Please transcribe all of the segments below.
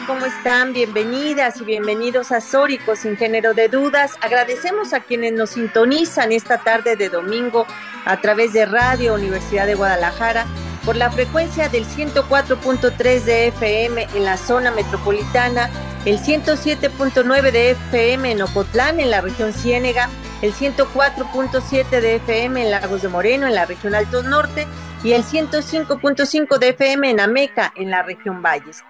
¿Cómo están? Bienvenidas y bienvenidos a Sórico sin género de dudas. Agradecemos a quienes nos sintonizan esta tarde de domingo a través de Radio Universidad de Guadalajara por la frecuencia del 104.3 de FM en la zona metropolitana, el 107.9 de FM en Ocotlán, en la región Ciénega, el 104.7 de FM en Lagos de Moreno, en la región Altos Norte, y el 105.5 de FM en Ameca, en la región Valles.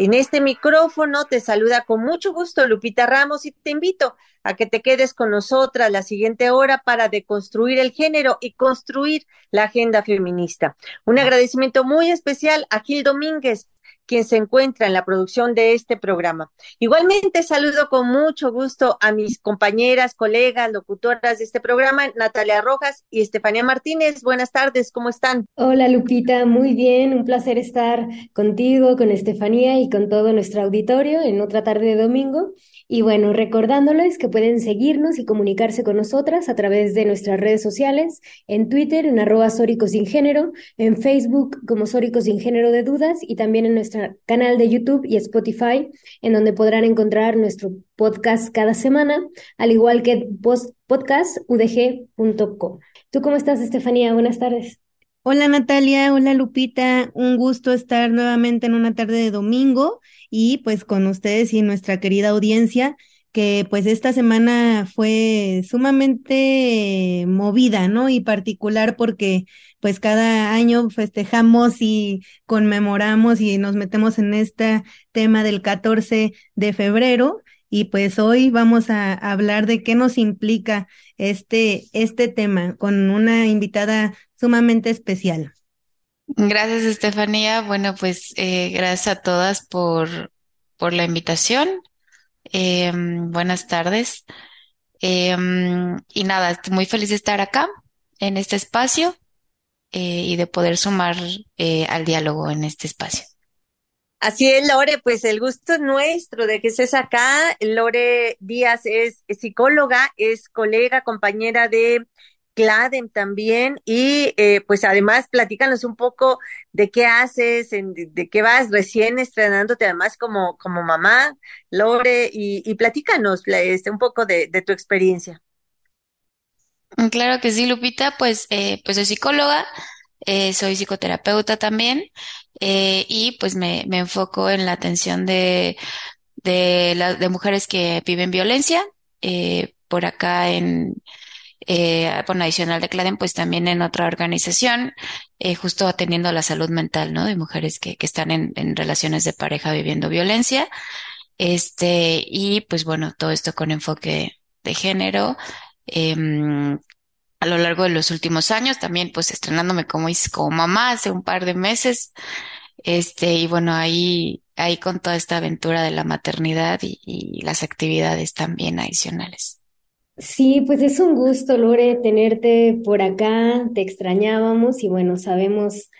En este micrófono te saluda con mucho gusto Lupita Ramos y te invito a que te quedes con nosotras la siguiente hora para deconstruir el género y construir la agenda feminista. Un agradecimiento muy especial a Gil Domínguez, quien se encuentra en la producción de este programa. Igualmente saludo con mucho gusto a mis compañeras, colegas, locutoras de este programa, Natalia Rojas y Estefanía Martínez. Buenas tardes, ¿cómo están? Hola Lupita, muy bien, un placer estar contigo, con Estefanía y con todo nuestro auditorio en otra tarde de domingo. Y bueno, recordándoles que pueden seguirnos y comunicarse con nosotras a través de nuestras redes sociales, en Twitter en arroba Sin Género, en Facebook como Sórico Sin Género de Dudas y también en nuestro canal de YouTube y Spotify, en donde podrán encontrar nuestro podcast cada semana, al igual que podcastudg.com. ¿Tú cómo estás, Estefanía? Buenas tardes. Hola Natalia, hola Lupita, un gusto estar nuevamente en una tarde de domingo y pues con ustedes y nuestra querida audiencia que pues esta semana fue sumamente movida, ¿no? Y particular porque pues cada año festejamos y conmemoramos y nos metemos en este tema del 14 de febrero y pues hoy vamos a hablar de qué nos implica este, este tema con una invitada sumamente especial. Gracias, Estefanía. Bueno, pues eh, gracias a todas por, por la invitación. Eh, buenas tardes. Eh, y nada, estoy muy feliz de estar acá en este espacio y de poder sumar al diálogo en este espacio. Así es, Lore, pues el gusto es nuestro de que estés acá. Lore Díaz es psicóloga, es colega, compañera de Cladem también y eh, pues además platícanos un poco de qué haces, de, qué vas recién estrenándote además como, como mamá, Lore, y, platícanos este, un poco de, tu experiencia. Mm, claro que sí, Lupita, pues, eh, pues soy psicóloga, eh, soy psicoterapeuta también y pues me, me, enfoco en la atención de, de, de mujeres que viven violencia por acá en eh, bueno, adicional de CLADEN, pues también en otra organización, eh, justo atendiendo la salud mental, ¿no? De mujeres que, que están en, en, relaciones de pareja viviendo violencia. Este, y pues bueno, todo esto con enfoque de género. Eh, a lo largo de los últimos años, también pues estrenándome como, como mamá hace un par de meses. Este, y bueno, ahí, ahí con toda esta aventura de la maternidad y, y las actividades también adicionales. Sí, pues es un gusto, Lore, tenerte por acá. Te extrañábamos y bueno, sabemos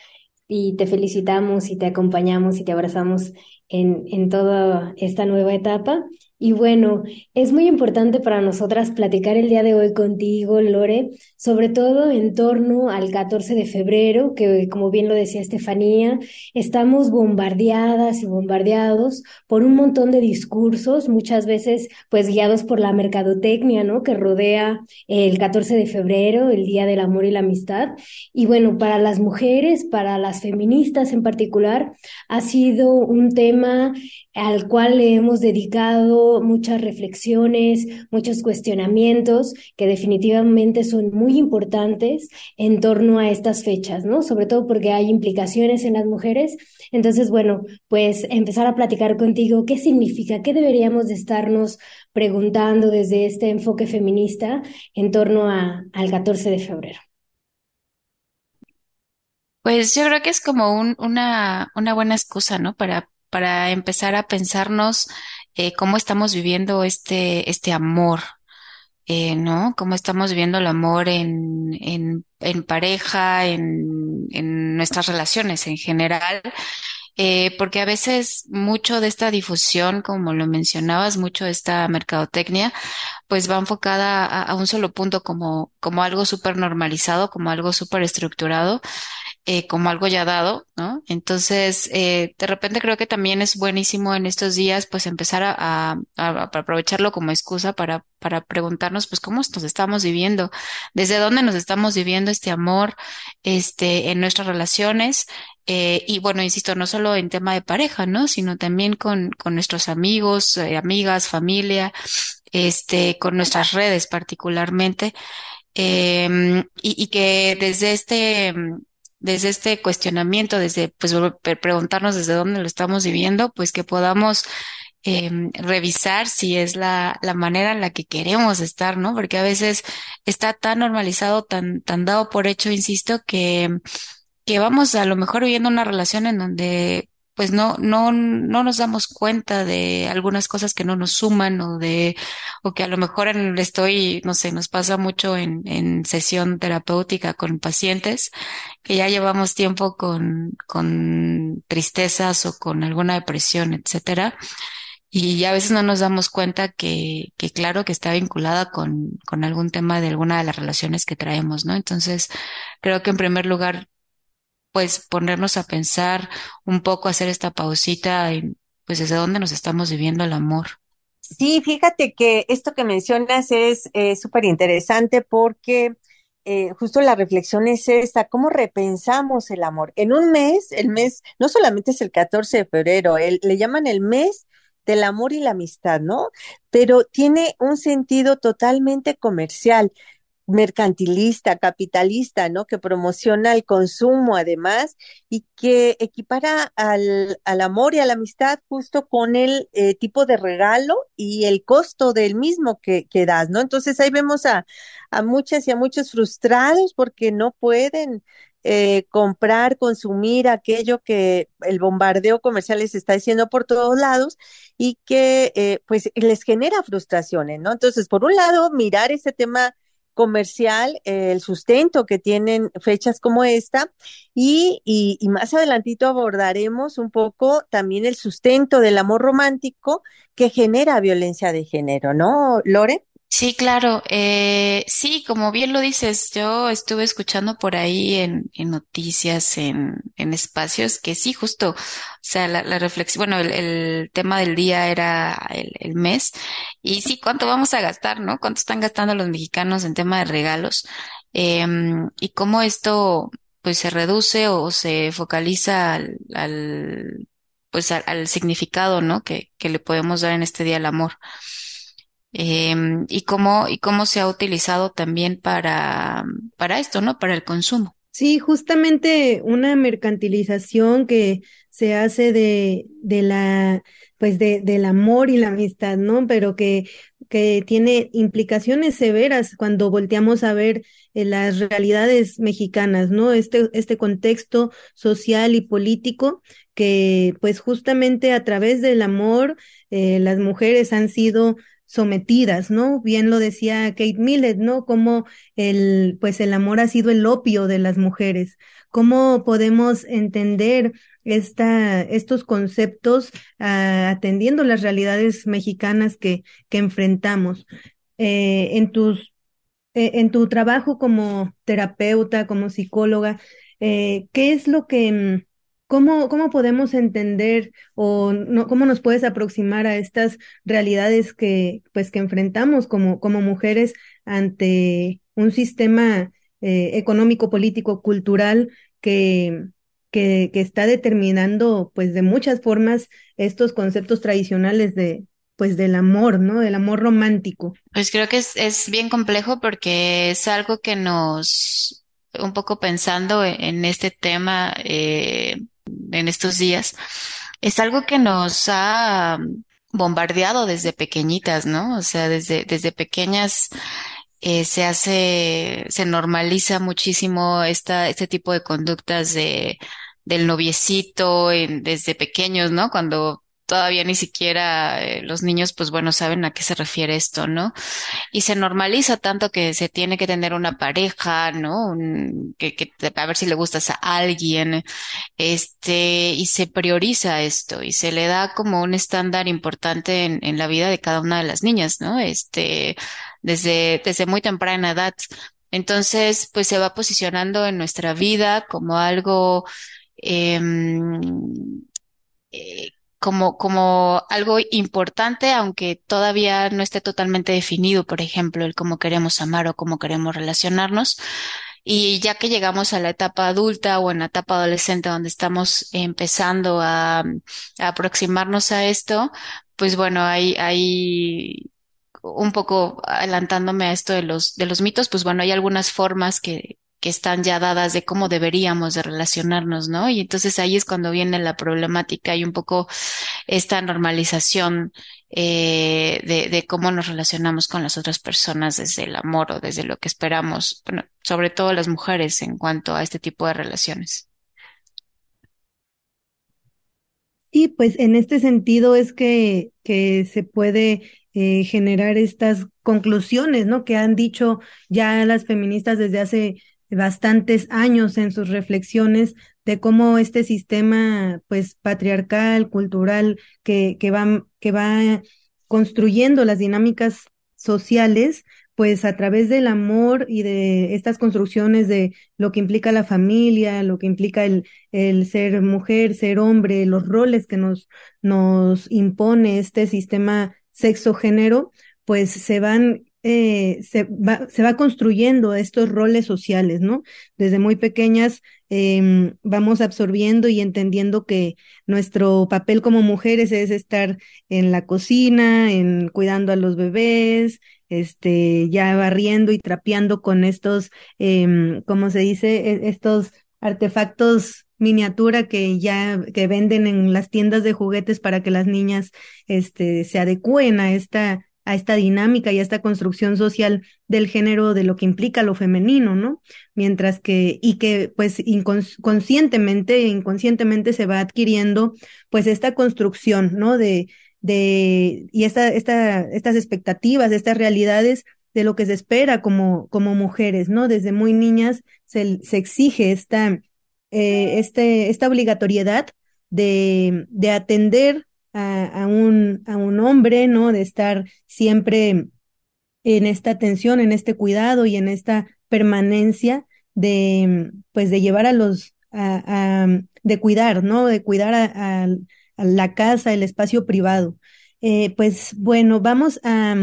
y te felicitamos y te acompañamos y te abrazamos en, en toda esta nueva etapa. Y bueno, es muy importante para nosotras platicar el día de hoy contigo, Lore, sobre todo en torno al 14 de febrero, que como bien lo decía Estefanía, estamos bombardeadas y bombardeados por un montón de discursos, muchas veces pues guiados por la mercadotecnia, ¿no? Que rodea el 14 de febrero, el Día del Amor y la Amistad. Y bueno, para las mujeres, para las feministas en particular, ha sido un tema al cual le hemos dedicado muchas reflexiones, muchos cuestionamientos que definitivamente son muy importantes en torno a estas fechas, ¿no? Sobre todo porque hay implicaciones en las mujeres. Entonces, bueno, pues empezar a platicar contigo qué significa, qué deberíamos de estarnos preguntando desde este enfoque feminista en torno a, al 14 de febrero. Pues yo creo que es como un, una, una buena excusa, ¿no? Para para empezar a pensarnos eh, cómo estamos viviendo este, este amor, eh, ¿no? Cómo estamos viviendo el amor en, en, pareja, en, en nuestras relaciones en general. Eh, porque a veces mucho de esta difusión, como lo mencionabas, mucho de esta mercadotecnia, pues va enfocada a, a un solo punto como, como algo súper normalizado, como algo súper estructurado, eh, como algo ya dado, ¿no? Entonces, eh, de repente creo que también es buenísimo en estos días, pues empezar a, aprovecharlo como excusa para, preguntarnos, pues, cómo nos estamos viviendo, desde dónde nos estamos viviendo este amor, este, en nuestras relaciones, eh, y bueno, insisto, no solo en tema de pareja, ¿no? Sino también con, nuestros amigos, amigas, familia, este, con nuestras redes particularmente, y, y que desde este, desde este cuestionamiento, desde pues preguntarnos desde dónde lo estamos viviendo, pues que podamos eh, revisar si es la, la manera en la que queremos estar, ¿no? Porque a veces está tan normalizado, tan, tan dado por hecho, insisto, que, que vamos a lo mejor viviendo una relación en donde pues no, no, no nos damos cuenta de algunas cosas que no nos suman o de, o que a lo mejor en, estoy, no sé, nos pasa mucho en, en sesión terapéutica con pacientes que ya llevamos tiempo con, con tristezas o con alguna depresión, etcétera. Y a veces no nos damos cuenta que, que claro que está vinculada con, con algún tema de alguna de las relaciones que traemos, ¿no? Entonces, creo que en primer lugar pues ponernos a pensar un poco, hacer esta pausita y pues desde dónde nos estamos viviendo el amor. Sí, fíjate que esto que mencionas es súper interesante porque eh, justo la reflexión es esta, ¿cómo repensamos el amor? En un mes, el mes no solamente es el 14 de febrero, el, le llaman el mes del amor y la amistad, ¿no? Pero tiene un sentido totalmente comercial mercantilista, capitalista, ¿no? Que promociona el consumo además y que equipara al, al amor y a la amistad justo con el eh, tipo de regalo y el costo del mismo que, que das, ¿no? Entonces ahí vemos a, a muchas y a muchos frustrados porque no pueden eh, comprar, consumir aquello que el bombardeo comercial les está diciendo por todos lados y que eh, pues les genera frustraciones, ¿no? Entonces, por un lado, mirar ese tema comercial, eh, el sustento que tienen fechas como esta y, y, y, más adelantito abordaremos un poco también el sustento del amor romántico que genera violencia de género, ¿no, Lore? Sí, claro. Eh, sí, como bien lo dices, yo estuve escuchando por ahí en, en noticias, en, en, espacios, que sí, justo, o sea, la, la reflexión, bueno, el, el, tema del día era el, el, mes, y sí, ¿cuánto vamos a gastar, no? ¿Cuánto están gastando los mexicanos en tema de regalos? Eh, y cómo esto, pues, se reduce o se focaliza al, al pues, al, al significado, ¿no? Que, que le podemos dar en este día al amor eh, y cómo, y cómo se ha utilizado también para, para esto, ¿no? Para el consumo. Sí, justamente una mercantilización que se hace de, de la, pues de, del amor y la amistad, ¿no? Pero que, que tiene implicaciones severas cuando volteamos a ver eh, las realidades mexicanas, ¿no? Este, este contexto social y político que, pues justamente a través del amor, eh, las mujeres han sido sometidas, ¿no? Bien lo decía Kate Millett, ¿no? Como el, pues el amor ha sido el opio de las mujeres. ¿Cómo podemos entender esta, estos conceptos uh, atendiendo las realidades mexicanas que, que enfrentamos? Eh, en tus, eh, en tu trabajo como terapeuta, como psicóloga, eh, ¿qué es lo que, mm, ¿Cómo, ¿Cómo podemos entender o no, cómo nos puedes aproximar a estas realidades que, pues, que enfrentamos como, como mujeres ante un sistema eh, económico, político, cultural que, que, que está determinando, pues, de muchas formas estos conceptos tradicionales de, pues del amor, ¿no? Del amor romántico. Pues creo que es, es bien complejo porque es algo que nos, un poco pensando en este tema, eh, en estos días, es algo que nos ha bombardeado desde pequeñitas, ¿no? O sea, desde, desde pequeñas eh, se hace, se normaliza muchísimo esta, este tipo de conductas de, del noviecito desde pequeños, ¿no? Cuando todavía ni siquiera eh, los niños, pues bueno, saben a qué se refiere esto, ¿no? Y se normaliza tanto que se tiene que tener una pareja, ¿no? que, que, a ver si le gustas a alguien, este, y se prioriza esto y se le da como un estándar importante en, la vida de cada una de las niñas, ¿no? Este, desde, desde muy temprana edad. Entonces, pues se va posicionando en nuestra vida como algo eh, eh, como, como algo importante, aunque todavía no esté totalmente definido, por ejemplo, el cómo queremos amar o cómo queremos relacionarnos. Y ya que llegamos a la etapa adulta o en la etapa adolescente donde estamos empezando a, aproximarnos a esto, pues bueno, hay, hay un poco adelantándome a esto de los, de los mitos, pues bueno, hay algunas formas que, que están ya dadas de cómo deberíamos de relacionarnos, ¿no? Y entonces ahí es cuando viene la problemática y un poco esta normalización eh, de, cómo nos relacionamos con las otras personas desde el amor o desde lo que esperamos, bueno, sobre todo las mujeres en cuanto a este tipo de relaciones. Y pues en este sentido es que, que se puede eh, generar estas conclusiones, ¿no? Que han dicho ya las feministas desde hace bastantes años en sus reflexiones de cómo este sistema pues patriarcal, cultural, que, que, va, que va construyendo las dinámicas sociales, pues a través del amor y de estas construcciones de lo que implica la familia, lo que implica el, el ser mujer, ser hombre, los roles que nos, nos impone este sistema sexo-género, pues se van eh, se, va, se va construyendo estos roles sociales, ¿no? Desde muy pequeñas eh, vamos absorbiendo y entendiendo que nuestro papel como mujeres es estar en la cocina, en cuidando a los bebés, este, ya barriendo y trapeando con estos, eh, ¿cómo se dice? E, estos artefactos miniatura que ya que venden en las tiendas de juguetes para que las niñas este se adecúen a esta a esta dinámica y a esta construcción social del género de lo que implica lo femenino, ¿no? Mientras que, y que pues inconscientemente, inconscientemente se va adquiriendo pues esta construcción, ¿no? De, de, y esta, esta, estas expectativas, estas realidades de lo que se espera como, como mujeres, ¿no? Desde muy niñas se, se exige esta, eh, este, esta obligatoriedad de, de atender a, un, a un hombre, ¿no? De estar siempre en esta atención, en este cuidado y en esta permanencia de, pues, de llevar a los, a, de cuidar, ¿no? De cuidar a, la casa, el espacio privado. Eh, pues bueno, vamos a,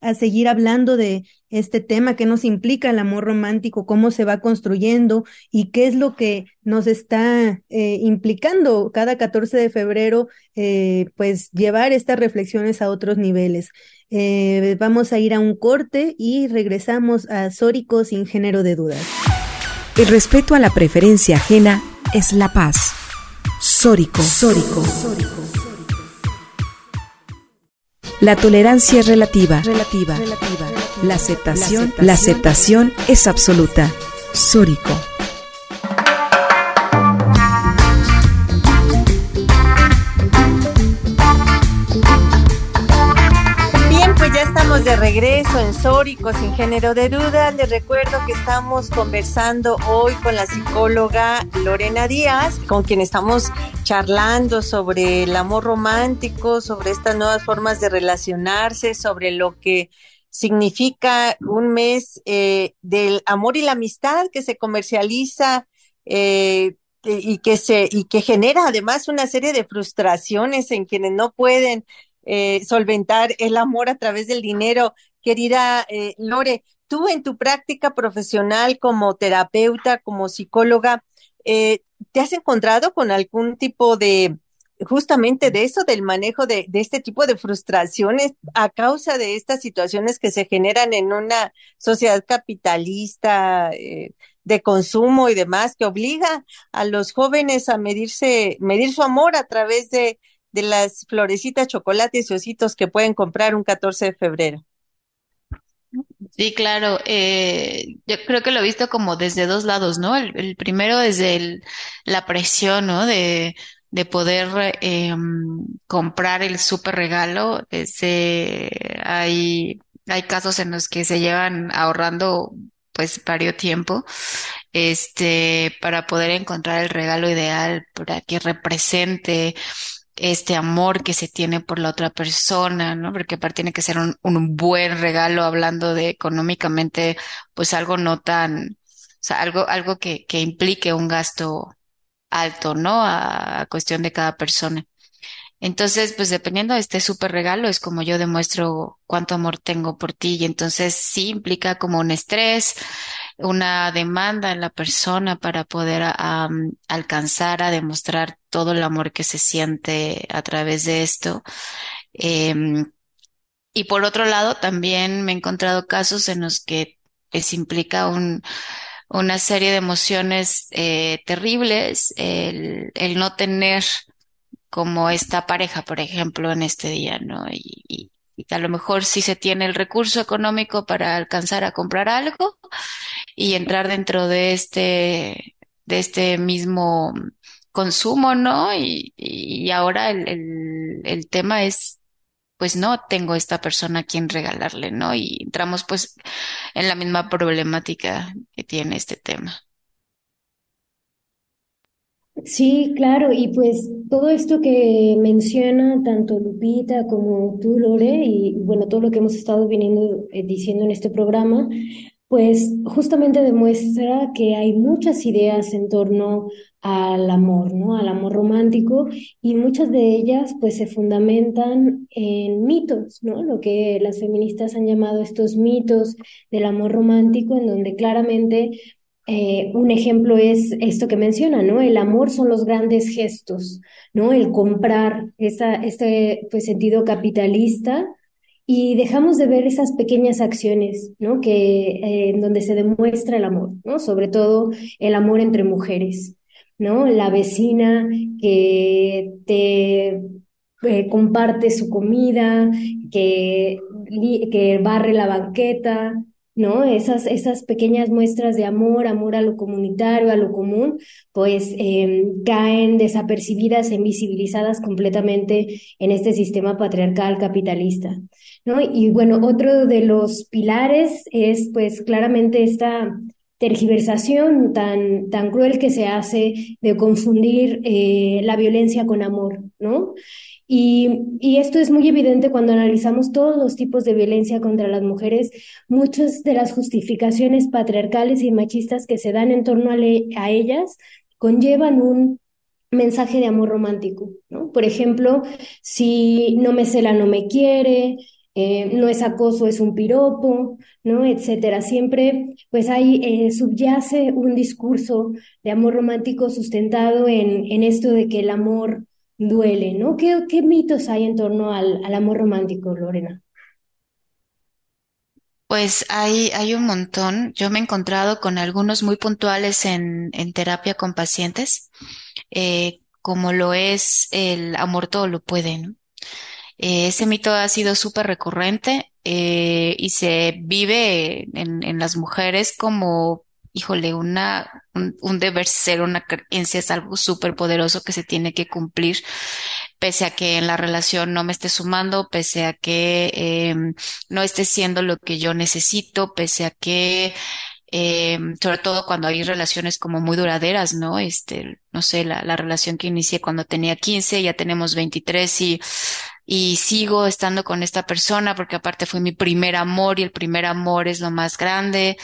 a seguir hablando de este tema, qué nos implica el amor romántico, cómo se va construyendo y qué es lo que nos está eh, implicando cada 14 de febrero, eh, pues llevar estas reflexiones a otros niveles. Eh, vamos a ir a un corte y regresamos a Sórico sin género de dudas. El respeto a la preferencia ajena es la paz. Sórico. Sórico. Sórico. La tolerancia es relativa. Relativa. La aceptación, la aceptación es absoluta. Sórico. Regreso en Sórico sin género de duda. Les recuerdo que estamos conversando hoy con la psicóloga Lorena Díaz, con quien estamos charlando sobre el amor romántico, sobre estas nuevas formas de relacionarse, sobre lo que significa un mes eh, del amor y la amistad que se comercializa eh, y que se y que genera además una serie de frustraciones en quienes no pueden eh, solventar el amor a través del dinero. Querida eh, Lore, tú en tu práctica profesional como terapeuta, como psicóloga, eh, ¿te has encontrado con algún tipo de, justamente de eso, del manejo de, de, este tipo de frustraciones a causa de estas situaciones que se generan en una sociedad capitalista eh, de consumo y demás, que obliga a los jóvenes a medirse, medir su amor a través de de las florecitas, chocolates y ositos que pueden comprar un 14 de febrero? Sí, claro. Eh, yo creo que lo he visto como desde dos lados, ¿no? El, primero desde el, la presión, ¿no? De, de poder eh, comprar el súper regalo. Hay, hay casos en los que se llevan ahorrando pues varios tiempo, este, para poder encontrar el regalo ideal, para que represente este amor que se tiene por la otra persona, ¿no? Porque aparte tiene que ser un, un buen regalo hablando de económicamente, pues algo no tan, o sea, algo, algo que, que implique un gasto alto, ¿no? A, a cuestión de cada persona. Entonces, pues dependiendo de este súper regalo, es como yo demuestro cuánto amor tengo por ti. Y entonces sí implica como un estrés, una demanda en la persona para poder am, alcanzar a demostrar todo el amor que se siente a través de esto. Em, y por otro lado, también me he encontrado casos en los que les implica un, una serie de emociones eh, terribles, el, no tener como esta pareja, por ejemplo, en este día, ¿no? Y, y, y a lo mejor sí se tiene el recurso económico para alcanzar a comprar algo y entrar dentro de este, de este mismo consumo, ¿no? Y, ahora el, el, el tema es, pues no tengo esta persona a quien regalarle, ¿no? Y entramos pues en la misma problemática que tiene este tema. Sí, claro, y pues todo esto que menciona tanto Lupita como tú, Lore, y bueno, todo lo que hemos estado viniendo eh, diciendo en este programa, pues justamente demuestra que hay muchas ideas en torno al amor, ¿no? Al amor romántico, y muchas de ellas pues se fundamentan en mitos, ¿no? Lo que las feministas han llamado estos mitos del amor romántico, en donde claramente eh, un ejemplo es esto que menciona, ¿no? El amor son los grandes gestos, ¿no? El comprar, este pues, sentido capitalista y dejamos de ver esas pequeñas acciones, ¿no? Que, eh, en donde se demuestra el amor, ¿no? Sobre todo el amor entre mujeres, ¿no? La vecina que te eh, comparte su comida, que, que barre la banqueta, ¿no? Esas, esas pequeñas muestras de amor, amor a lo comunitario, a lo común, pues eh, caen desapercibidas e invisibilizadas completamente en este sistema patriarcal capitalista, Y bueno, otro de los pilares es pues claramente esta tergiversación tan, tan cruel que se hace de confundir eh, la violencia con amor, ¿no? Y, y, esto es muy evidente cuando analizamos todos los tipos de violencia contra las mujeres. Muchas de las justificaciones patriarcales y machistas que se dan en torno a, a ellas conllevan un mensaje de amor romántico, ¿no? Por ejemplo, si no me cela, no me quiere, eh, no es acoso, es un piropo, ¿no? Etcétera. Siempre, pues ahí eh, subyace un discurso de amor romántico sustentado en, en esto de que el amor duele, ¿no? ¿Qué, qué mitos hay en torno al, al amor romántico, Lorena? Pues hay, hay un montón. Yo me he encontrado con algunos muy puntuales en, en terapia con pacientes, eh, como lo es el amor todo lo puede, ¿no? Eh, ese mito ha sido súper recurrente eh, y se vive en, en las mujeres como híjole, una, un, deber ser, una creencia es algo súper poderoso que se tiene que cumplir, pese a que en la relación no me esté sumando, pese a que eh, no esté siendo lo que yo necesito, pese a que eh, sobre todo cuando hay relaciones como muy duraderas, ¿no? Este, no sé, la, la relación que inicié cuando tenía 15, ya tenemos 23 y y sigo estando con esta persona porque aparte fue mi primer amor y el primer amor es lo más grande.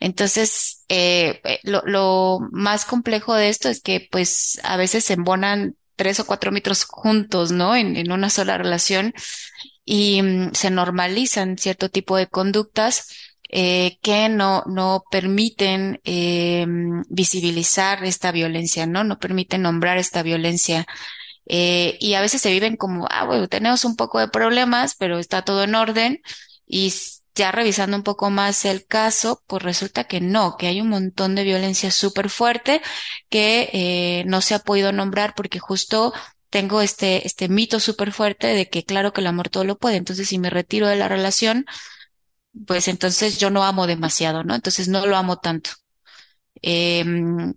Entonces, eh, eh, lo, lo más complejo de esto es que pues a veces se embonan tres o cuatro mitos juntos, ¿no? En, en una sola relación y mm, se normalizan cierto tipo de conductas eh, que no, no permiten eh, visibilizar esta violencia, ¿no? No permiten nombrar esta violencia eh, y a veces se viven como, ah, bueno, tenemos un poco de problemas, pero está todo en orden. Y ya revisando un poco más el caso, pues resulta que no, que hay un montón de violencia súper fuerte que eh, no se ha podido nombrar porque justo tengo este, este mito súper fuerte de que claro que el amor todo lo puede. Entonces, si me retiro de la relación, pues entonces yo no amo demasiado, ¿no? Entonces no lo amo tanto. Em,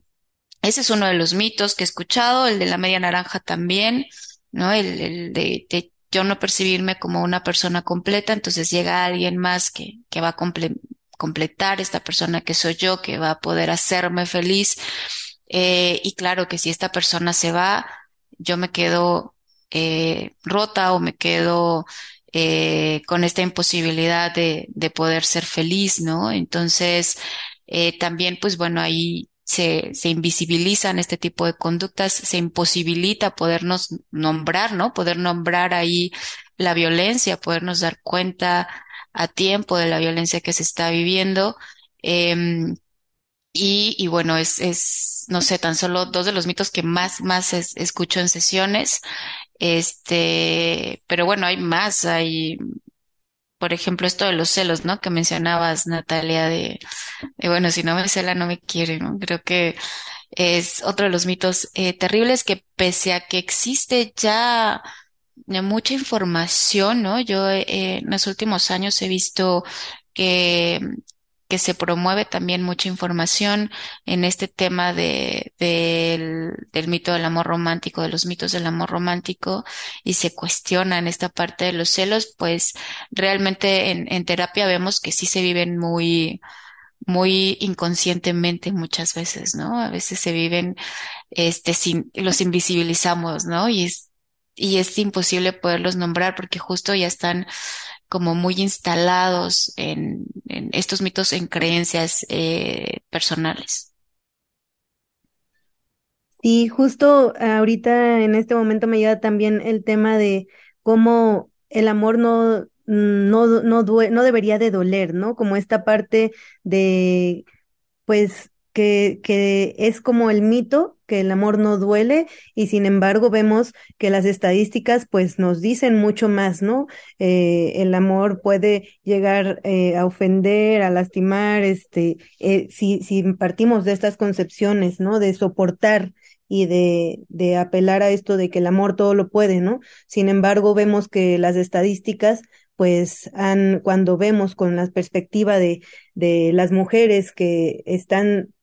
ese es uno de los mitos que he escuchado, el de la media naranja también, ¿no? El, el de, de, yo no percibirme como una persona completa, entonces llega alguien más que, que va a comple completar esta persona que soy yo, que va a poder hacerme feliz. Eh, y claro que si esta persona se va, yo me quedo eh, rota o me quedo eh, con esta imposibilidad de, de, poder ser feliz, ¿no? Entonces, eh, también, pues bueno, ahí se, se invisibilizan este tipo de conductas, se imposibilita podernos nombrar, ¿no? Poder nombrar ahí la violencia, podernos dar cuenta a tiempo de la violencia que se está viviendo. Eh, y, y, bueno, es, no sé, tan solo dos de los mitos que más, más es, escucho en sesiones. Este, pero bueno, hay más, hay, por ejemplo, esto de los celos, ¿no? Que mencionabas, Natalia, de, bueno, si no me cela, no me quiere, ¿no? Creo que es otro de los mitos eh, terribles que pese a que existe ya mucha información, ¿no? Yo eh, en los últimos años he visto que que se promueve también mucha información en este tema de, del, del mito del amor romántico, de los mitos del amor romántico, y se cuestiona en esta parte de los celos, pues realmente en, en terapia vemos que sí se viven muy, muy inconscientemente muchas veces, ¿no? A veces se viven, este, sin, los invisibilizamos, ¿no? Y es, y es imposible poderlos nombrar porque justo ya están como muy instalados en, estos mitos, en creencias eh, personales. Sí, justo ahorita en este momento me llega también el tema de cómo el amor no, no, no, no debería de doler, ¿no? Como esta parte de, pues, que, que es como el mito que el amor no duele y sin embargo vemos que las estadísticas pues nos dicen mucho más, ¿no? Eh, el amor puede llegar eh, a ofender, a lastimar, este, eh, si, si partimos de estas concepciones, ¿no? De soportar y de, de apelar a esto de que el amor todo lo puede, ¿no? Sin embargo, vemos que las estadísticas pues han, cuando vemos con la perspectiva de, de las mujeres que están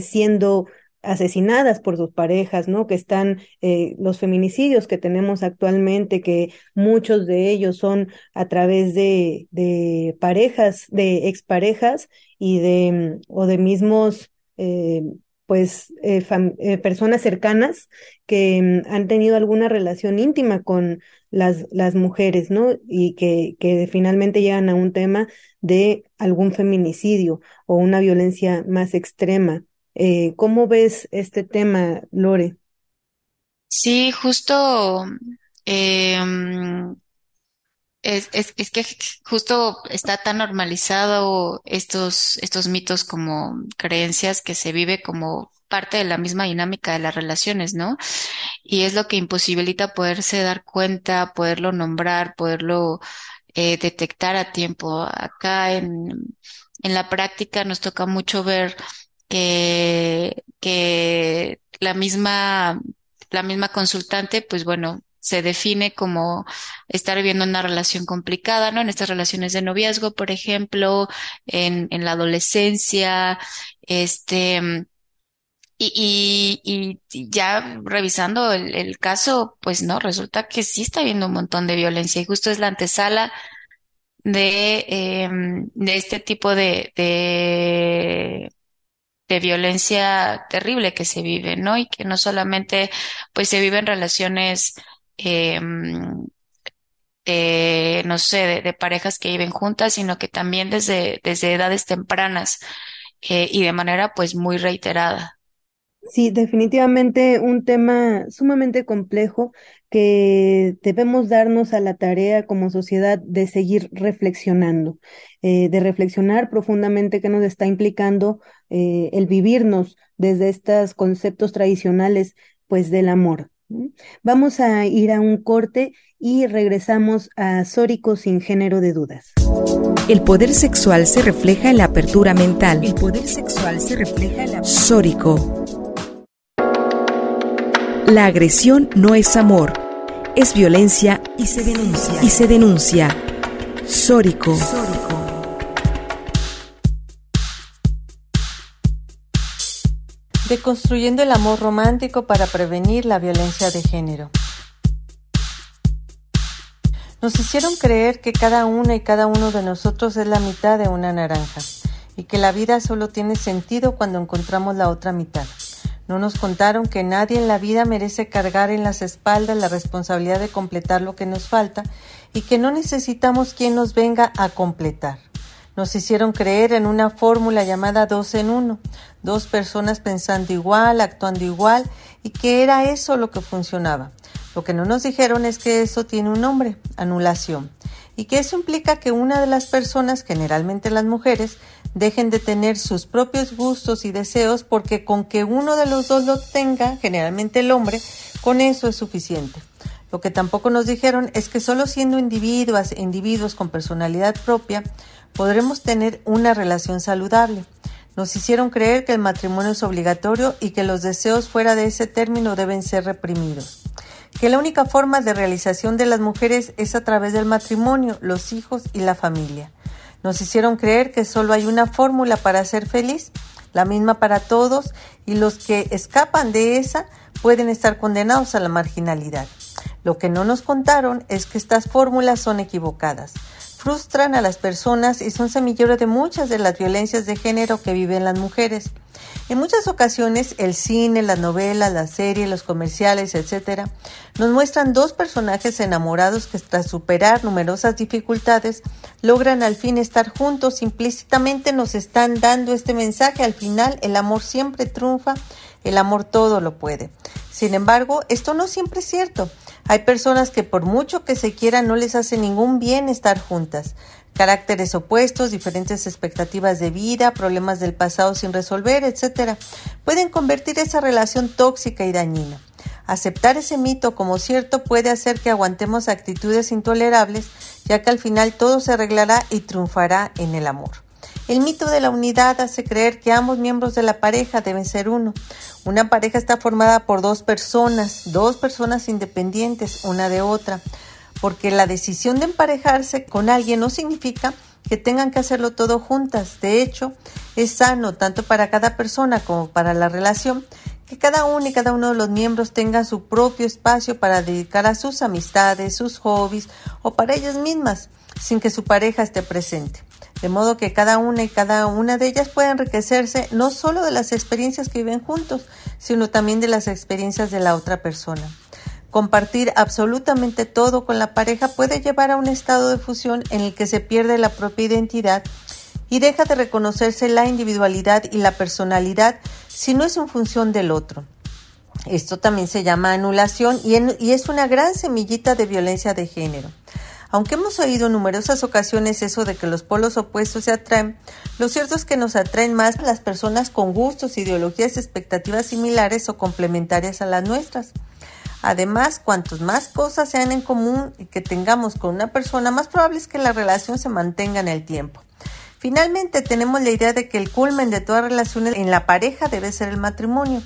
siendo asesinadas por sus parejas, ¿no? Que están eh, los feminicidios que tenemos actualmente, que muchos de ellos son a través de, de parejas, de exparejas y de, o de mismos, eh, pues, eh, eh, personas cercanas que mm, han tenido alguna relación íntima con las, las mujeres, ¿no? Y que, que finalmente llegan a un tema de algún feminicidio o una violencia más extrema. Eh, ¿Cómo ves este tema, Lore? Sí, justo eh, es, es, es, que justo está tan normalizado estos, estos mitos como creencias que se vive como parte de la misma dinámica de las relaciones, ¿no? Y es lo que imposibilita poderse dar cuenta, poderlo nombrar, poderlo eh, detectar a tiempo. Acá en, en la práctica nos toca mucho ver que, que la misma, la misma consultante, pues bueno, se define como estar viviendo una relación complicada, ¿no? En estas relaciones de noviazgo, por ejemplo, en, en la adolescencia, este, y, y, y ya revisando el, el, caso, pues no, resulta que sí está habiendo un montón de violencia y justo es la antesala de, eh, de este tipo de, de de violencia terrible que se vive, ¿no? Y que no solamente pues se viven relaciones, eh, no sé, de, de, parejas que viven juntas, sino que también desde, desde edades tempranas eh, y de manera pues muy reiterada. Sí, definitivamente un tema sumamente complejo que debemos darnos a la tarea como sociedad de seguir reflexionando, eh, de reflexionar profundamente qué nos está implicando eh, el vivirnos desde estos conceptos tradicionales, pues del amor. Vamos a ir a un corte y regresamos a Sórico sin género de dudas. El poder sexual se refleja en la apertura mental. El poder sexual se refleja en la Sórico la agresión no es amor, es violencia y se denuncia. Y se denuncia. Sórico. Deconstruyendo el amor romántico para prevenir la violencia de género. Nos hicieron creer que cada una y cada uno de nosotros es la mitad de una naranja y que la vida solo tiene sentido cuando encontramos la otra mitad. No nos contaron que nadie en la vida merece cargar en las espaldas la responsabilidad de completar lo que nos falta y que no necesitamos quien nos venga a completar. Nos hicieron creer en una fórmula llamada dos en uno, dos personas pensando igual, actuando igual, y que era eso lo que funcionaba. Lo que no nos dijeron es que eso tiene un nombre, anulación, y que eso implica que una de las personas, generalmente las mujeres, dejen de tener sus propios gustos y deseos porque con que uno de los dos lo tenga, generalmente el hombre, con eso es suficiente. Lo que tampoco nos dijeron es que solo siendo individuos, individuos con personalidad propia, podremos tener una relación saludable. Nos hicieron creer que el matrimonio es obligatorio y que los deseos fuera de ese término deben ser reprimidos. Que la única forma de realización de las mujeres es a través del matrimonio, los hijos y la familia. Nos hicieron creer que solo hay una fórmula para ser feliz, la misma para todos, y los que escapan de esa pueden estar condenados a la marginalidad. Lo que no nos contaron es que estas fórmulas son equivocadas frustran a las personas y son semillero de muchas de las violencias de género que viven las mujeres. En muchas ocasiones el cine, las novelas, las series, los comerciales, etc., nos muestran dos personajes enamorados que tras superar numerosas dificultades logran al fin estar juntos. Implícitamente nos están dando este mensaje. Al final el amor siempre triunfa, el amor todo lo puede. Sin embargo, esto no siempre es cierto. Hay personas que por mucho que se quieran no les hace ningún bien estar juntas. Caracteres opuestos, diferentes expectativas de vida, problemas del pasado sin resolver, etc. pueden convertir esa relación tóxica y dañina. Aceptar ese mito como cierto puede hacer que aguantemos actitudes intolerables, ya que al final todo se arreglará y triunfará en el amor. El mito de la unidad hace creer que ambos miembros de la pareja deben ser uno. Una pareja está formada por dos personas, dos personas independientes una de otra, porque la decisión de emparejarse con alguien no significa que tengan que hacerlo todo juntas. De hecho, es sano tanto para cada persona como para la relación que cada uno y cada uno de los miembros tenga su propio espacio para dedicar a sus amistades, sus hobbies o para ellas mismas, sin que su pareja esté presente de modo que cada una y cada una de ellas pueda enriquecerse no solo de las experiencias que viven juntos, sino también de las experiencias de la otra persona. Compartir absolutamente todo con la pareja puede llevar a un estado de fusión en el que se pierde la propia identidad y deja de reconocerse la individualidad y la personalidad si no es en función del otro. Esto también se llama anulación y, y es una gran semillita de violencia de género. Aunque hemos oído en numerosas ocasiones eso de que los polos opuestos se atraen, lo cierto es que nos atraen más las personas con gustos, ideologías, expectativas similares o complementarias a las nuestras. Además, cuantos más cosas sean en común y que tengamos con una persona, más probable es que la relación se mantenga en el tiempo. Finalmente, tenemos la idea de que el culmen de todas relaciones en la pareja debe ser el matrimonio.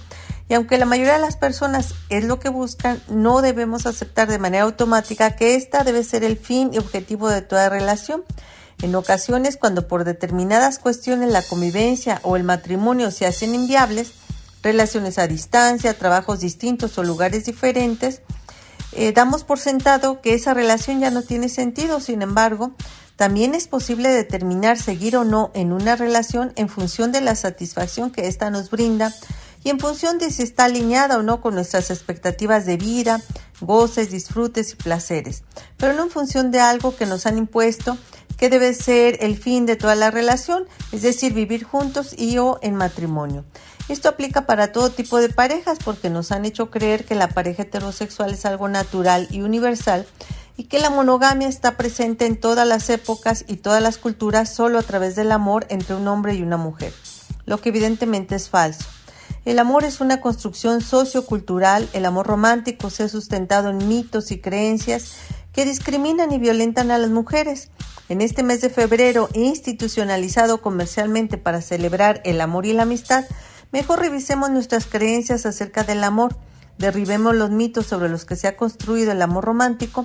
Y aunque la mayoría de las personas es lo que buscan, no debemos aceptar de manera automática que esta debe ser el fin y objetivo de toda relación. En ocasiones, cuando por determinadas cuestiones la convivencia o el matrimonio se hacen inviables, relaciones a distancia, trabajos distintos o lugares diferentes, eh, damos por sentado que esa relación ya no tiene sentido. Sin embargo, también es posible determinar seguir o no en una relación en función de la satisfacción que ésta nos brinda y en función de si está alineada o no con nuestras expectativas de vida, goces, disfrutes y placeres, pero no en función de algo que nos han impuesto que debe ser el fin de toda la relación, es decir, vivir juntos y o en matrimonio. Esto aplica para todo tipo de parejas porque nos han hecho creer que la pareja heterosexual es algo natural y universal y que la monogamia está presente en todas las épocas y todas las culturas solo a través del amor entre un hombre y una mujer, lo que evidentemente es falso. El amor es una construcción sociocultural, el amor romántico se ha sustentado en mitos y creencias que discriminan y violentan a las mujeres. En este mes de febrero, institucionalizado comercialmente para celebrar el amor y la amistad, mejor revisemos nuestras creencias acerca del amor, derribemos los mitos sobre los que se ha construido el amor romántico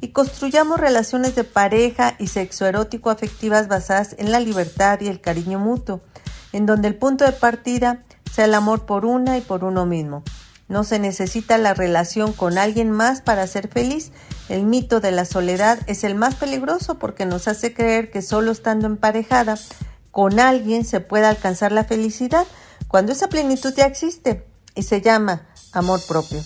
y construyamos relaciones de pareja y sexoerótico afectivas basadas en la libertad y el cariño mutuo, en donde el punto de partida sea el amor por una y por uno mismo. No se necesita la relación con alguien más para ser feliz. El mito de la soledad es el más peligroso porque nos hace creer que solo estando emparejada con alguien se puede alcanzar la felicidad, cuando esa plenitud ya existe y se llama amor propio.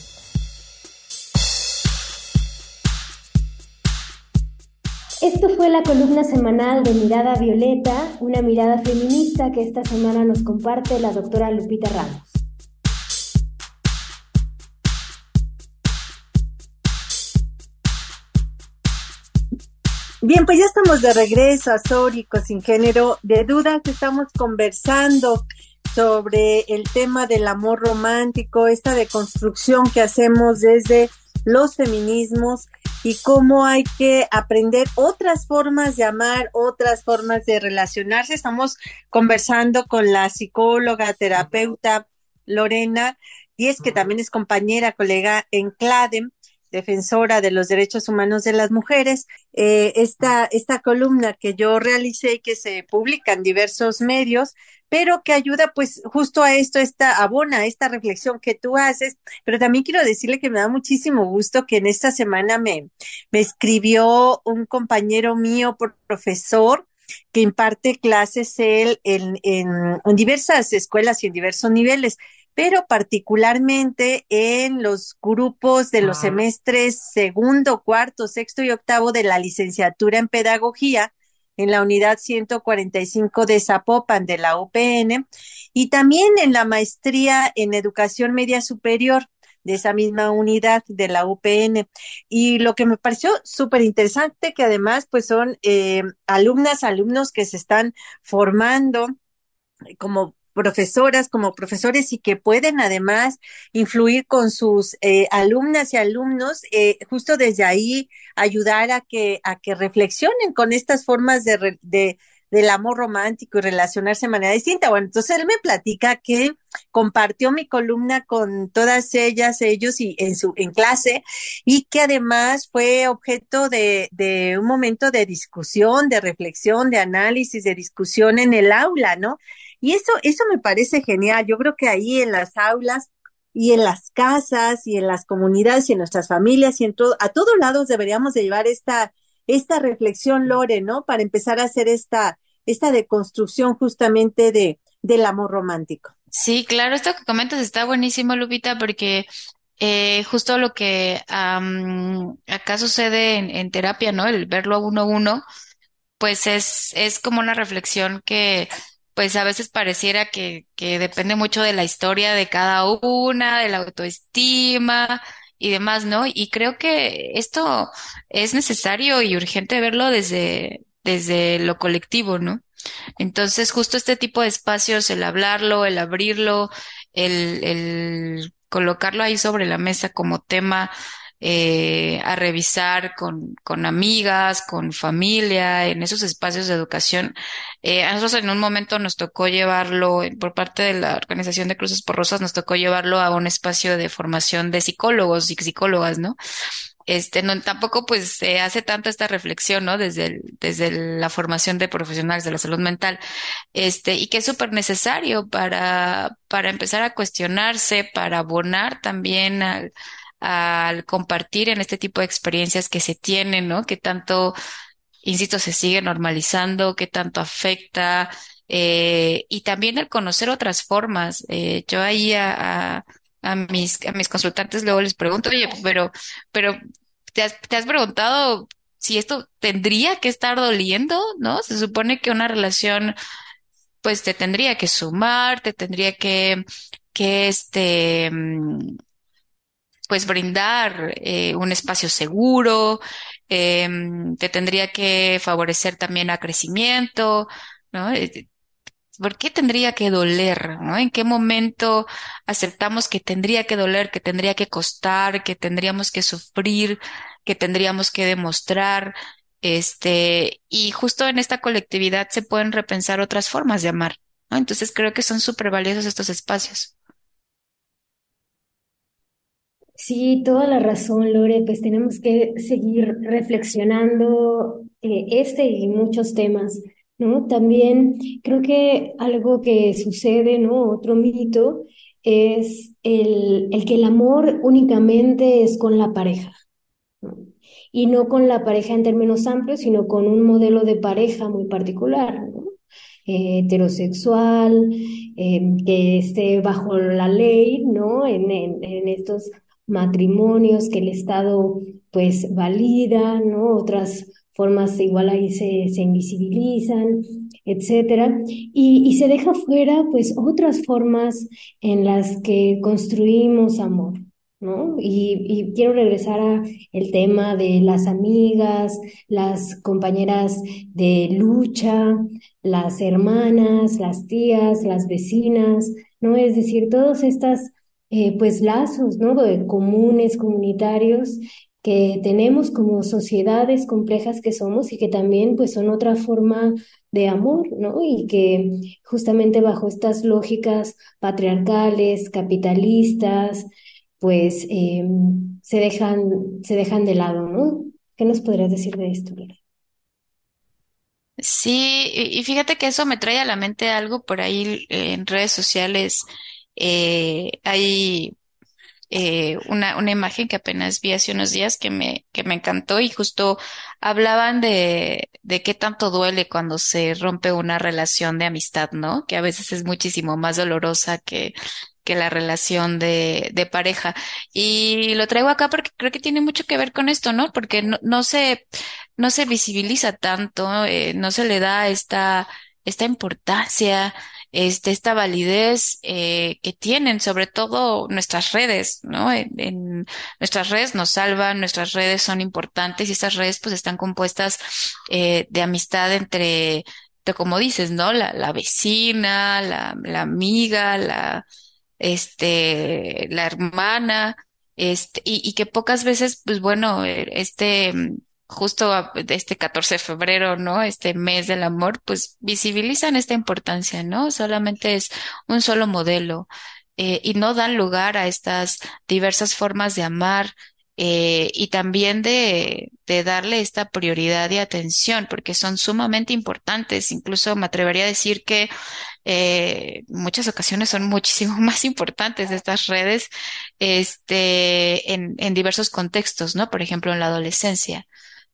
Esto fue la columna semanal de Mirada Violeta, una mirada feminista que esta semana nos comparte la doctora Lupita Ramos. Bien, pues ya estamos de regreso a Sórico sin género de dudas. Estamos conversando sobre el tema del amor romántico, esta deconstrucción que hacemos desde los feminismos y cómo hay que aprender otras formas de amar, otras formas de relacionarse. Estamos conversando con la psicóloga, terapeuta Lorena Díez, que también es compañera, colega en CLADEM, defensora de los derechos humanos de las mujeres. Eh, esta, esta columna que yo realicé y que se publica en diversos medios pero que ayuda pues justo a esto, esta abona, esta reflexión que tú haces, pero también quiero decirle que me da muchísimo gusto que en esta semana me, me escribió un compañero mío, profesor, que imparte clases él en, en, en diversas escuelas y en diversos niveles pero particularmente en los grupos de los ah. semestres segundo, cuarto, sexto y octavo de la licenciatura en pedagogía, en la unidad 145 de Zapopan de la UPN y también en la maestría en educación media superior de esa misma unidad de la UPN. Y lo que me pareció súper interesante, que además pues son eh, alumnas, alumnos que se están formando como profesoras como profesores y que pueden además influir con sus eh, alumnas y alumnos, eh, justo desde ahí ayudar a que, a que reflexionen con estas formas de, de, del amor romántico y relacionarse de manera distinta. Bueno, entonces él me platica que compartió mi columna con todas ellas, ellos y en su en clase y que además fue objeto de, de un momento de discusión, de reflexión, de análisis, de discusión en el aula, ¿no? Y eso, eso me parece genial. Yo creo que ahí en las aulas y en las casas y en las comunidades y en nuestras familias y en todo, a todos lados deberíamos de llevar esta, esta reflexión, Lore, ¿no? Para empezar a hacer esta, esta deconstrucción justamente de, del amor romántico. Sí, claro, esto que comentas está buenísimo, Lupita, porque eh, justo lo que acá sucede en, en, terapia, ¿no? El verlo a uno a uno, pues es, es como una reflexión que pues a veces pareciera que, depende mucho de la historia de cada una, de la autoestima y demás, ¿no? Y creo que esto es necesario y urgente verlo desde, desde lo colectivo, ¿no? Entonces, justo este tipo de espacios, el hablarlo, el abrirlo, el colocarlo ahí sobre la mesa como tema eh, a revisar con, con amigas, con familia, en esos espacios de educación. Eh, a nosotros en un momento nos tocó llevarlo, por parte de la Organización de Cruces por Rosas, nos tocó llevarlo a un espacio de formación de psicólogos y psicólogas, ¿no? Este, no, tampoco pues se hace tanto esta reflexión, ¿no? Desde, desde la formación de profesionales de la salud mental, este, y que es súper necesario para, para empezar a cuestionarse, para abonar también al, al compartir en este tipo de experiencias que se tienen, ¿no? Que tanto, insisto, se sigue normalizando, que tanto afecta, eh, y también el conocer otras formas. Eh, yo ahí a, a, mis, a mis consultantes luego les pregunto, oye, pero, pero, ¿te has, te has preguntado si esto tendría que estar doliendo, ¿no? Se supone que una relación, pues te tendría que sumar, te tendría que, que este, mm, pues brindar eh, un espacio seguro, eh, te tendría que favorecer también a crecimiento, ¿no? Eh, ¿Por qué tendría que doler? ¿no? ¿En qué momento aceptamos que tendría que doler, que tendría que costar, que tendríamos que sufrir, que tendríamos que demostrar? Este, y justo en esta colectividad se pueden repensar otras formas de amar, ¿no? Entonces creo que son súper valiosos estos espacios. Sí, toda la razón, Lore, pues tenemos que seguir reflexionando eh, este y muchos temas ¿no? También creo que algo que sucede, ¿no? Otro mito es el, el que el amor únicamente es con la pareja, y no con la pareja en términos amplios, sino con un modelo de pareja muy particular, ¿no? Eh, heterosexual, eh, que esté bajo la ley, ¿no? En, en, estos matrimonios que el Estado pues valida, ¿no? Otras formas igual ahí se, se invisibilizan, etcétera, y, y se deja fuera pues otras formas en las que construimos amor, ¿no? Y, y, quiero regresar a el tema de las amigas, las compañeras de lucha, las hermanas, las tías, las vecinas, ¿no? Es decir, todos estas, eh, pues, lazos, ¿no? De comunes, comunitarios que tenemos como sociedades complejas que somos y que también, pues, son otra forma de amor, ¿no? Y que justamente bajo estas lógicas patriarcales, capitalistas, pues eh, se, dejan, se dejan de lado, ¿no? ¿Qué nos podrías decir de esto, Sí, y fíjate que eso me trae a la mente algo por ahí en redes sociales. Eh, hay eh, una, una imagen que apenas vi hace unos días que me, que me encantó y justo hablaban de, de qué tanto duele cuando se rompe una relación de amistad, ¿no? Que a veces es muchísimo más dolorosa que que la relación de, de pareja. Y lo traigo acá porque creo que tiene mucho que ver con esto, ¿no? Porque no, no se, no se visibiliza tanto, eh, no se le da esta, esta importancia, este, esta validez eh, que tienen, sobre todo nuestras redes, ¿no? En, en, nuestras redes nos salvan, nuestras redes son importantes y estas redes pues están compuestas eh, de amistad entre, como dices, ¿no? La, la vecina, la, la amiga, la, este, la hermana, este, y, y que pocas veces, pues bueno, eh, este, justo este 14 de febrero, ¿no? Este mes del amor, pues visibilizan esta importancia, ¿no? Solamente es un solo modelo eh, y no dan lugar a estas diversas formas de amar eh, y también de, darle esta prioridad y atención, porque son sumamente importantes. Incluso me atrevería a decir que eh, muchas ocasiones son muchísimo más importantes estas redes, este, en diversos contextos, ¿no? Por ejemplo, en la adolescencia.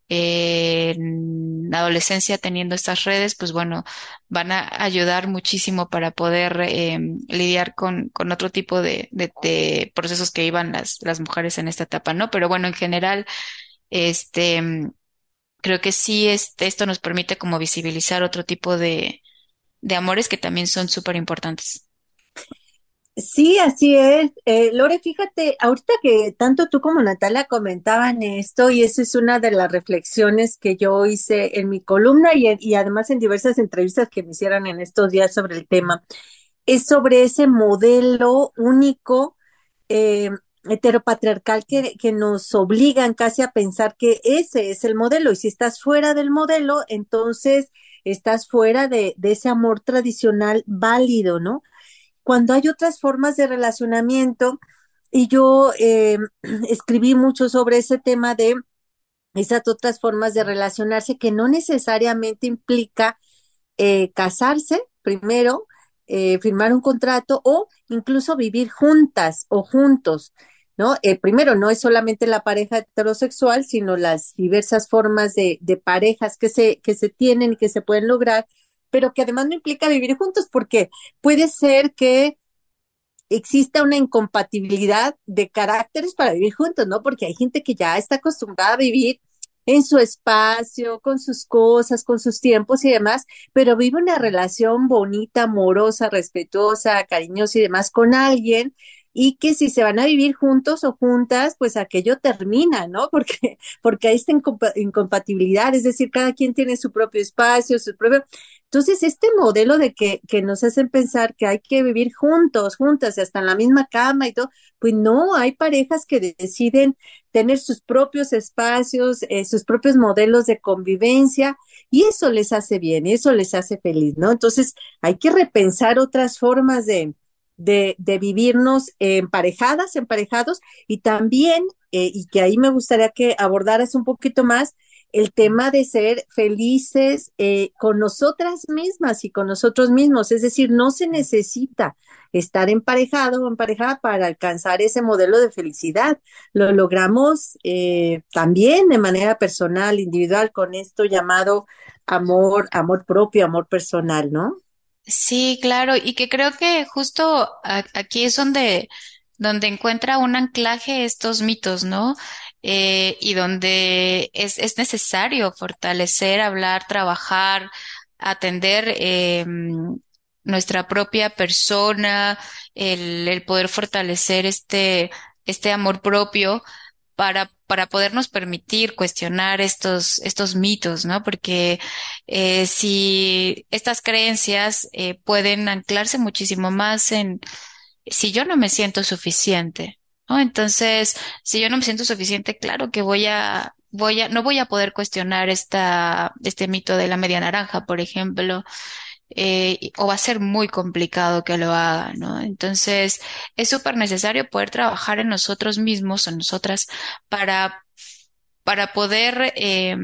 En adolescencia teniendo estas redes, pues bueno, van a ayudar muchísimo para poder eh, lidiar con, con otro tipo de, de, procesos que iban las, las mujeres en esta etapa, ¿no? Pero bueno, en general, este, creo que sí, este, esto nos permite como visibilizar otro tipo de, de amores que también son súper importantes. Sí, así es. Eh, Lore, fíjate, ahorita que tanto tú como Natalia comentaban esto, y esa es una de las reflexiones que yo hice en mi columna y, y además en diversas entrevistas que me hicieron en estos días sobre el tema, es sobre ese modelo único eh, heteropatriarcal que, que nos obligan casi a pensar que ese es el modelo, y si estás fuera del modelo, entonces estás fuera de, de ese amor tradicional válido, ¿no? Cuando hay otras formas de relacionamiento, y yo eh, escribí mucho sobre ese tema de esas otras formas de relacionarse que no necesariamente implica eh, casarse primero, eh, firmar un contrato o incluso vivir juntas o juntos, ¿no? Eh, primero, no es solamente la pareja heterosexual, sino las diversas formas de, de parejas que se, que se tienen y que se pueden lograr pero que además no implica vivir juntos, porque puede ser que exista una incompatibilidad de caracteres para vivir juntos, ¿no? Porque hay gente que ya está acostumbrada a vivir en su espacio, con sus cosas, con sus tiempos y demás, pero vive una relación bonita, amorosa, respetuosa, cariñosa y demás con alguien y que si se van a vivir juntos o juntas, pues aquello termina, ¿no? Porque, porque hay esta incompatibilidad, es decir, cada quien tiene su propio espacio, su propio... Entonces, este modelo de que, que nos hacen pensar que hay que vivir juntos, juntas, hasta en la misma cama y todo, pues no, hay parejas que deciden tener sus propios espacios, eh, sus propios modelos de convivencia, y eso les hace bien, eso les hace feliz, ¿no? Entonces, hay que repensar otras formas de, de, de vivirnos emparejadas, emparejados, y también, eh, y que ahí me gustaría que abordaras un poquito más, el tema de ser felices eh, con nosotras mismas y con nosotros mismos. Es decir, no se necesita estar emparejado o emparejada para alcanzar ese modelo de felicidad. Lo logramos eh, también de manera personal, individual, con esto llamado amor, amor propio, amor personal, ¿no? Sí, claro, y que creo que justo aquí es donde, donde encuentra un anclaje estos mitos, ¿no? Eh, y donde es, es necesario fortalecer, hablar, trabajar, atender eh, nuestra propia persona, el, el poder fortalecer este, este amor propio para, para podernos permitir cuestionar estos, estos mitos, ¿no? Porque eh, si estas creencias eh, pueden anclarse muchísimo más en si yo no me siento suficiente, ¿no? Entonces, si yo no me siento suficiente, claro que voy a, voy a, no voy a poder cuestionar esta, este mito de la media naranja, por ejemplo eh, o va a ser muy complicado que lo haga, ¿no? Entonces, es súper necesario poder trabajar en nosotros mismos, en nosotras, para, para poder eh,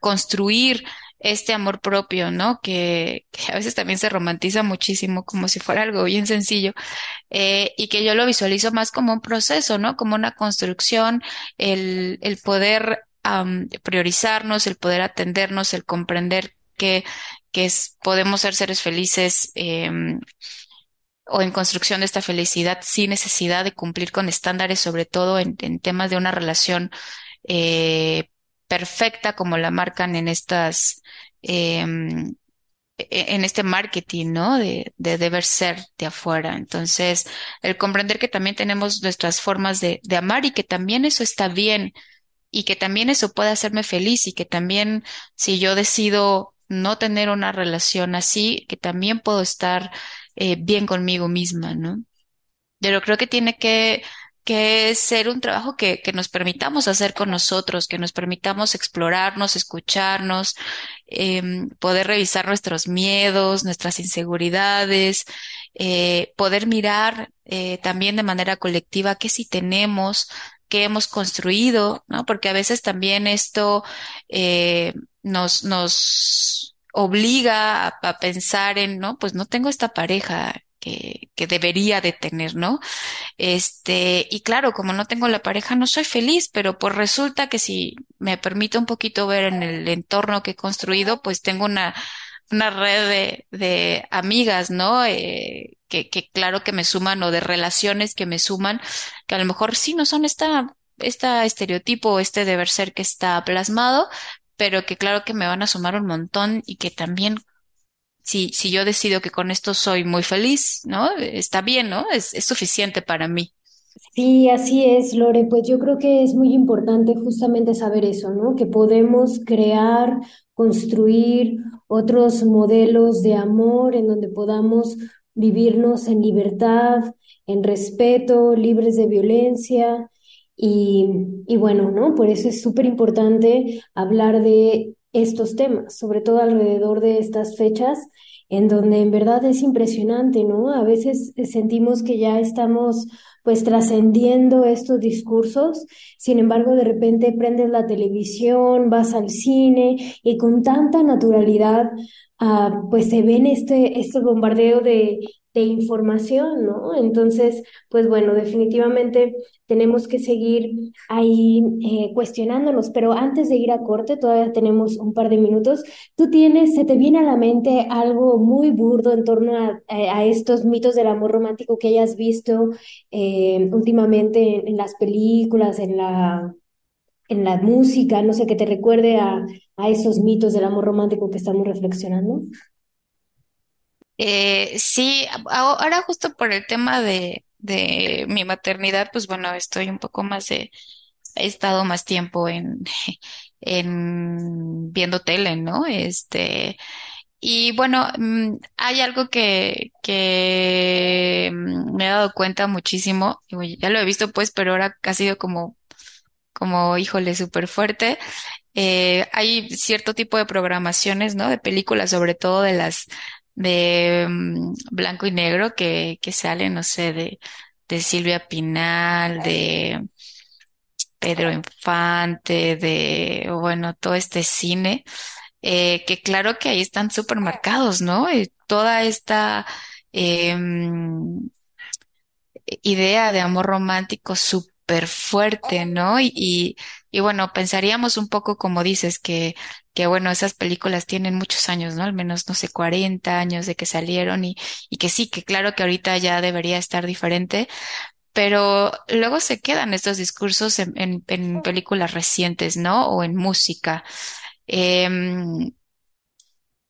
construir este amor propio, ¿no? Que, a veces también se romantiza muchísimo como si fuera algo bien sencillo eh, y que yo lo visualizo más como un proceso, ¿no? Como una construcción, el, el poder priorizarnos, el poder atendernos, el comprender que que es, podemos ser seres felices eh, o en construcción de esta felicidad sin necesidad de cumplir con estándares, sobre todo en, temas de una relación eh, perfecta como la marcan en estas, eh, en este marketing, ¿no? De, de deber ser de afuera. Entonces, el comprender que también tenemos nuestras formas de, de amar y que también eso está bien y que también eso puede hacerme feliz y que también si yo decido no tener una relación así, que también puedo estar eh, bien conmigo misma, ¿no? Pero creo que tiene que, que ser un trabajo que, que nos permitamos hacer con nosotros, que nos permitamos explorarnos, escucharnos, eh, poder revisar nuestros miedos, nuestras inseguridades, eh, poder mirar eh, también de manera colectiva qué sí tenemos, qué hemos construido, ¿no? Porque a veces también esto eh, nos, nos obliga a, pensar en, no, pues no tengo esta pareja que, que debería de tener, ¿no? Este, y claro, como no tengo la pareja, no soy feliz, pero pues resulta que si me permite un poquito ver en el entorno que he construido, pues tengo una, una red de, de amigas, ¿no? Eh, que, que claro que me suman o de relaciones que me suman, que a lo mejor sí no son esta, esta estereotipo, este deber ser que está plasmado, pero que claro que me van a sumar un montón y que también si, si yo decido que con esto soy muy feliz, ¿no? Está bien, ¿no? Es, es suficiente para mí. Sí, así es, Lore. Pues yo creo que es muy importante justamente saber eso, ¿no? Que podemos crear, construir otros modelos de amor en donde podamos vivirnos en libertad, en respeto, libres de violencia, y, y bueno, ¿no? Por eso es súper importante hablar de estos temas, sobre todo alrededor de estas fechas, en donde en verdad es impresionante, ¿no? A veces sentimos que ya estamos pues trascendiendo estos discursos, sin embargo de repente prendes la televisión, vas al cine y con tanta naturalidad ah, pues se ven este, este bombardeo de, de información, ¿no? Entonces, pues bueno, definitivamente tenemos que seguir ahí eh, cuestionándonos, pero antes de ir a corte, todavía tenemos un par de minutos. ¿Tú tienes, se te viene a la mente algo muy burdo en torno a, a estos mitos del amor romántico que hayas visto eh, últimamente en, en, las películas, en la, en la música, no sé, que te recuerde a, a esos mitos del amor romántico que estamos reflexionando? Eh, sí, ahora justo por el tema de, de mi maternidad, pues bueno, estoy un poco más de, he estado más tiempo en, en viendo tele, ¿no? Este, y bueno, mm, hay algo que, que me he dado cuenta muchísimo, ya lo he visto pues, pero ahora ha sido como, como, híjole, súper fuerte. Eh, hay cierto tipo de programaciones, ¿no? De películas, sobre todo de las de um, blanco y negro que, que sale, no sé, de, de Silvia Pinal, de Pedro Infante, de, bueno, todo este cine, eh, que claro que ahí están súper marcados, ¿no? Y toda esta em, idea de amor romántico súper fuerte, ¿no? Y, y, bueno, pensaríamos un poco como dices, que, que bueno, esas películas tienen muchos años, ¿no? Al menos, no sé, 40 años de que salieron y, y que sí, que claro que ahorita ya debería estar diferente, pero luego se quedan estos discursos en, en, en películas recientes, ¿no? O en música. Em,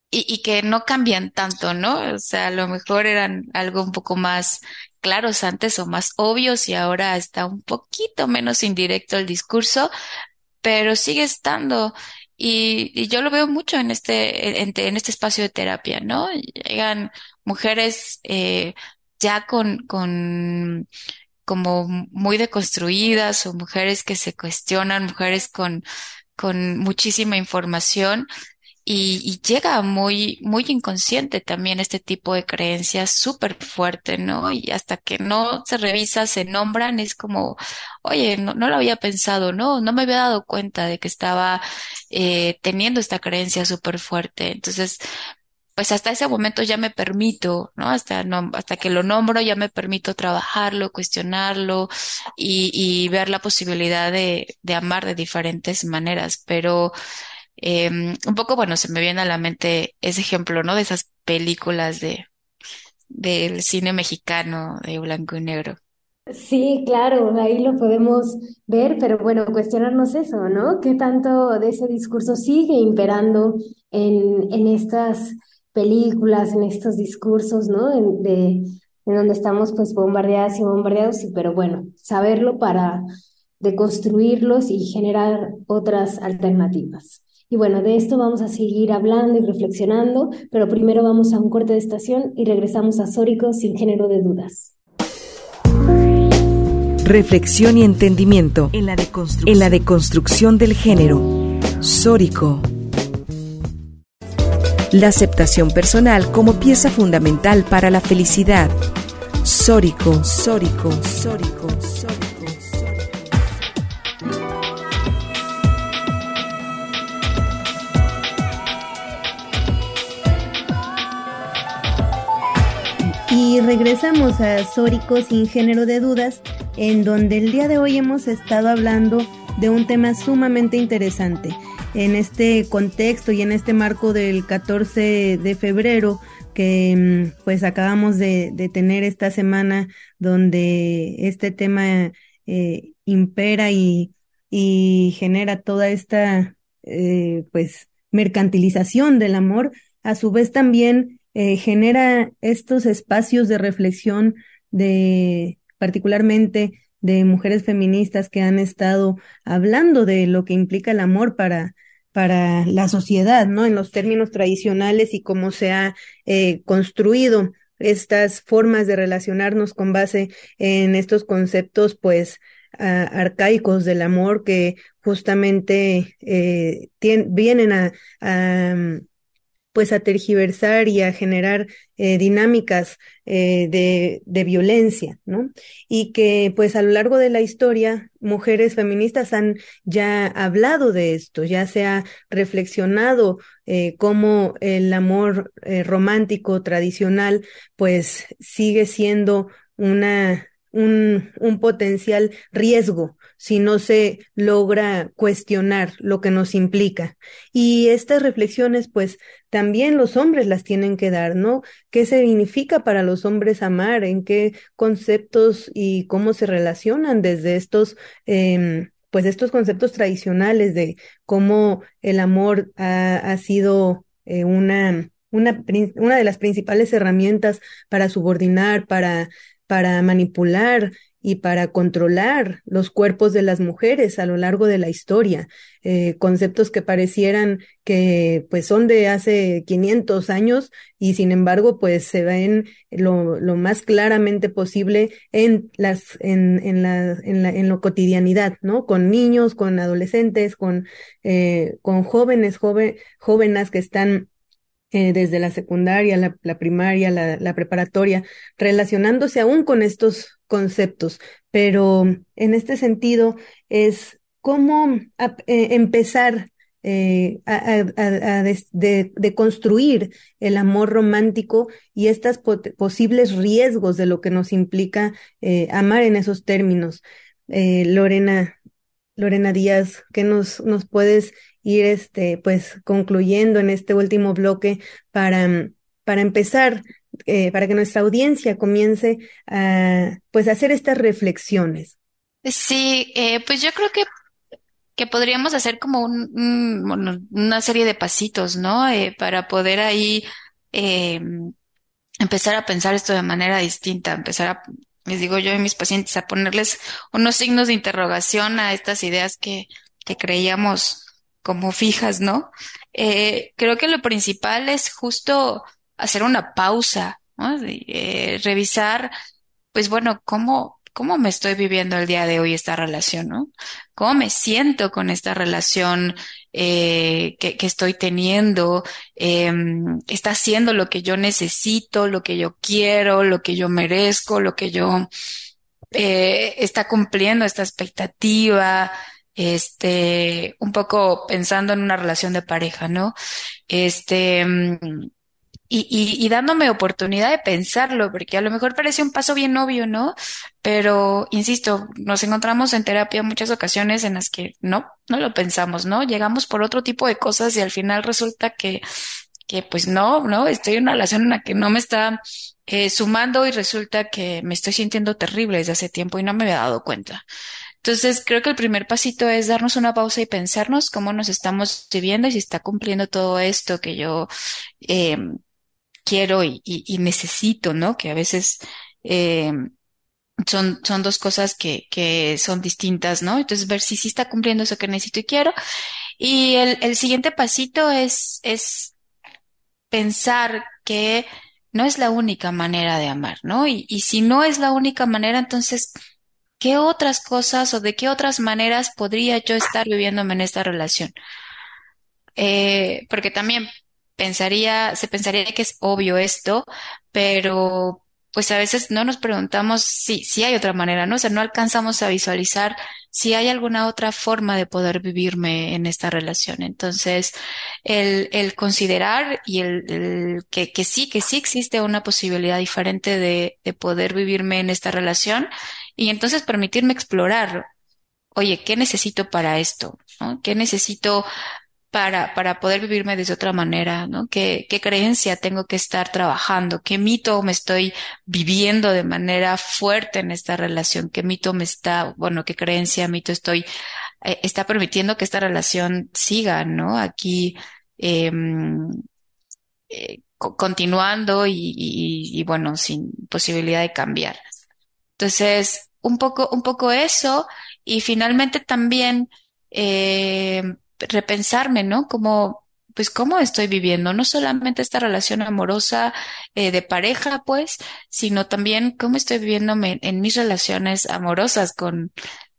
y, y, que no cambian tanto, ¿no? O sea, a lo mejor eran algo un poco más claros antes o más obvios y ahora está un poquito menos indirecto el discurso, pero sigue estando. Y, y yo lo veo mucho en este, en, en, este espacio de terapia, ¿no? Llegan mujeres eh, ya con, con como muy deconstruidas o mujeres que se cuestionan, mujeres con, con muchísima información y, y, llega muy, muy inconsciente también este tipo de creencias súper fuerte, ¿no? Y hasta que no se revisa, se nombran, es como, oye, no, no lo había pensado, no, no me había dado cuenta de que estaba eh, teniendo esta creencia súper fuerte. Entonces, pues hasta ese momento ya me permito, ¿no? Hasta, no, hasta que lo nombro ya me permito trabajarlo, cuestionarlo y, y ver la posibilidad de, de amar de diferentes maneras. Pero eh, un poco, bueno, se me viene a la mente ese ejemplo, ¿no? De esas películas de, del cine mexicano de blanco y negro. Sí, claro, ahí lo podemos ver, pero bueno, cuestionarnos eso, ¿no? ¿Qué tanto de ese discurso sigue imperando en, en estas películas, en estos discursos, ¿no? En, de, en donde estamos pues bombardeadas y bombardeados, y, pero bueno, saberlo para deconstruirlos y generar otras alternativas. Y bueno, de esto vamos a seguir hablando y reflexionando, pero primero vamos a un corte de estación y regresamos a Sórico sin género de dudas. Reflexión y entendimiento en la deconstrucción, en la deconstrucción del género. Sórico la aceptación personal como pieza fundamental para la felicidad. Sórico, sórico, sórico, sórico. Regresamos a Sórico sin género de dudas, en donde el día de hoy hemos estado hablando de un tema sumamente interesante. En este contexto y en este marco del 14 de febrero que mm, pues acabamos de, tener esta semana donde este tema eh, impera y, genera toda esta eh, pues mercantilización del amor, a su vez también eh, genera estos espacios de reflexión de particularmente de mujeres feministas que han estado hablando de lo que implica el amor para para la sociedad, ¿no? En los términos tradicionales y cómo se ha eh, construido estas formas de relacionarnos con base en estos conceptos, pues, arcaicos del amor que justamente eh, vienen a, pues a tergiversar y a generar eh, dinámicas eh, de, de, violencia, ¿no? Y que pues a lo largo de la historia mujeres feministas han ya hablado de esto, ya se ha reflexionado eh, cómo el amor romántico tradicional pues sigue siendo una un, un potencial riesgo si no se logra cuestionar lo que nos implica. Y estas reflexiones, pues, también los hombres las tienen que dar, ¿no? ¿Qué significa para los hombres amar? ¿En qué conceptos y cómo se relacionan desde estos, eh, pues, estos conceptos tradicionales de cómo el amor ha, ha sido eh, una, una, una de las principales herramientas para subordinar, para, para manipular y para controlar los cuerpos de las mujeres a lo largo de la historia, eh, conceptos que parecieran que pues son de hace 500 años y sin embargo pues se ven lo, lo más claramente posible en las en, en la, en la en lo cotidianidad, ¿no? Con niños, con adolescentes, con eh, con jóvenes, joven, jóvenes que están eh, desde la secundaria, la, primaria, la, preparatoria, relacionándose aún con estos conceptos, pero en este sentido es cómo eh, empezar eh, a, de, construir el amor romántico y estos posibles riesgos de lo que nos implica amar en esos términos. Lorena, Lorena Díaz, ¿qué nos, nos puedes ir este, pues, concluyendo en este último bloque para, para empezar, para que nuestra audiencia comience a pues, hacer estas reflexiones? Sí, pues yo creo que que podríamos hacer como un, una serie de pasitos, ¿no? Eh, para poder ahí eh, empezar a pensar esto de manera distinta, empezar a, les digo yo a mis pacientes, a ponerles unos signos de interrogación a estas ideas que, que creíamos como fijas, ¿no? Eh, creo que lo principal es justo hacer una pausa. Eh, revisar, pues bueno, cómo, cómo me estoy viviendo el día de hoy esta relación, ¿no? ¿Cómo me siento con esta relación eh, que, estoy teniendo? Em, ¿Está haciendo lo que yo necesito, lo que yo quiero, lo que yo merezco, lo que yo... Está cumpliendo esta expectativa? Este, un poco pensando en una relación de pareja, ¿no? Este, em, y, y, dándome oportunidad de pensarlo, porque a lo mejor parece un paso bien obvio, ¿no? Pero, insisto, nos encontramos en terapia muchas ocasiones en las que no, no lo pensamos, ¿no? Llegamos por otro tipo de cosas y al final resulta que, que pues no, ¿no? Estoy en una relación en la que no me está eh, sumando y resulta que me estoy sintiendo terrible desde hace tiempo y no me había dado cuenta. Entonces, creo que el primer pasito es darnos una pausa y pensarnos cómo nos estamos viviendo y si está cumpliendo todo esto que yo eh, quiero y, y, necesito, ¿no? Que a veces eh, son, son dos cosas que, que son distintas, ¿no? Entonces, ver si sí está cumpliendo eso que necesito y quiero. Y el, el siguiente pasito es, es pensar que no es la única manera de amar, ¿no? Y, y si no es la única manera, entonces, ¿qué otras cosas o de qué otras maneras podría yo estar viviéndome en esta relación? Eh, porque también pensaría, se pensaría que es obvio esto, pero pues a veces no nos preguntamos si, si hay otra manera, ¿no? O sea, no alcanzamos a visualizar si hay alguna otra forma de poder vivirme en esta relación. Entonces, el, el considerar y el, que, que, sí, que sí existe una posibilidad diferente de, de poder vivirme en esta relación y entonces permitirme explorar, oye, ¿qué necesito para esto? ¿no? ¿Qué necesito para, para poder vivirme de otra manera, ¿no? ¿Qué, qué creencia tengo que estar trabajando? ¿Qué mito me estoy viviendo de manera fuerte en esta relación? ¿Qué mito me está, bueno, qué creencia, mito estoy, eh, está permitiendo que esta relación siga, ¿no? Aquí, em, eh, continuando y, y, y, bueno, sin posibilidad de cambiar. Entonces, un poco, un poco eso y finalmente también, eh, repensarme, ¿no? Como, pues, cómo estoy viviendo, no solamente esta relación amorosa eh, de pareja, pues, sino también cómo estoy viviéndome en mis relaciones amorosas con,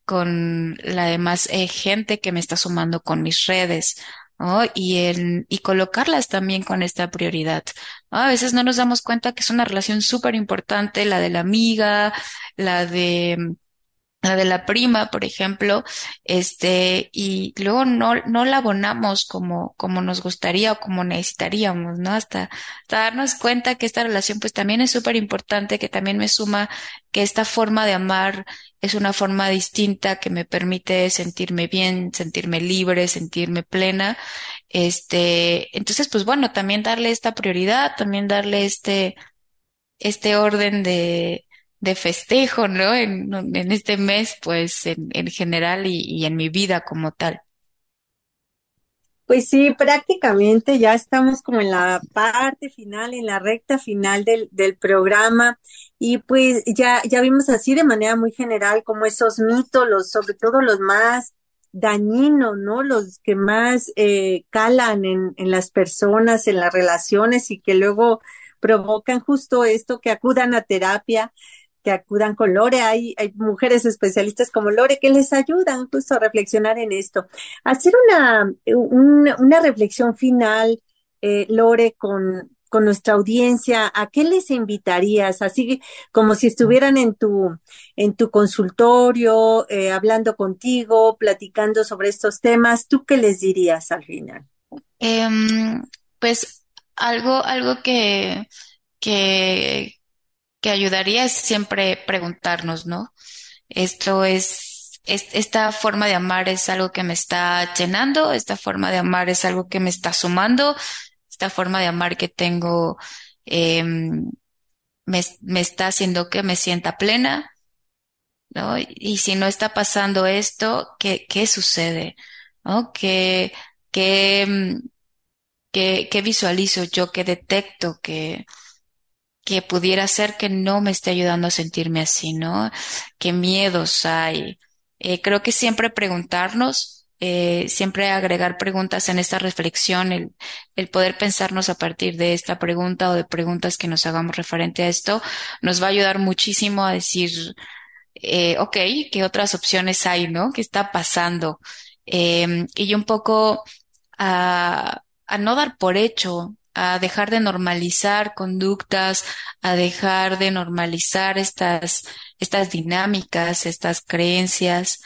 con la demás eh, gente que me está sumando con mis redes, ¿no? Y en, y colocarlas también con esta prioridad. A veces no nos damos cuenta que es una relación súper importante, la de la amiga, la de la de la prima, por ejemplo, este, y luego no, no la abonamos como, como nos gustaría o como necesitaríamos, ¿no? Hasta, darnos cuenta que esta relación pues también es súper importante, que también me suma que esta forma de amar es una forma distinta que me permite sentirme bien, sentirme libre, sentirme plena. Este, entonces, pues bueno, también darle esta prioridad, también darle este, este orden de, de festejo, ¿no? En, este mes, pues en, en general y, y, en mi vida como tal. Pues sí, prácticamente ya estamos como en la parte final, en la recta final del, del programa y pues ya, ya vimos así de manera muy general como esos mitos, los, sobre todo los más dañinos, ¿no? Los que más eh, calan en, en las personas, en las relaciones y que luego provocan justo esto, que acudan a terapia que acudan con Lore. Hay, hay mujeres especialistas como Lore que les ayudan justo a reflexionar en esto. Hacer una, una, una reflexión final, eh, Lore, con, con nuestra audiencia, ¿a qué les invitarías? Así como si estuvieran en tu, en tu consultorio, eh, hablando contigo, platicando sobre estos temas, ¿tú qué les dirías al final? Em, pues algo, algo que, que, que ayudaría es siempre preguntarnos, ¿no? Esto es, esta forma de amar es algo que me está llenando, esta forma de amar es algo que me está sumando, esta forma de amar que tengo em, me, me, está haciendo que me sienta plena, ¿no? Y, si no está pasando esto, ¿qué, qué sucede? ¿No? ¿Qué, qué, em, qué, qué visualizo yo? ¿Qué detecto? que que pudiera ser que no me esté ayudando a sentirme así, ¿no? ¿Qué miedos hay? Eh, creo que siempre preguntarnos, eh, siempre agregar preguntas en esta reflexión, el, el poder pensarnos a partir de esta pregunta o de preguntas que nos hagamos referente a esto, nos va a ayudar muchísimo a decir, eh, ok, ¿qué otras opciones hay, no? ¿Qué está pasando? Eh, y un poco a, a no dar por hecho a dejar de normalizar conductas, a dejar de normalizar estas, estas dinámicas, estas creencias,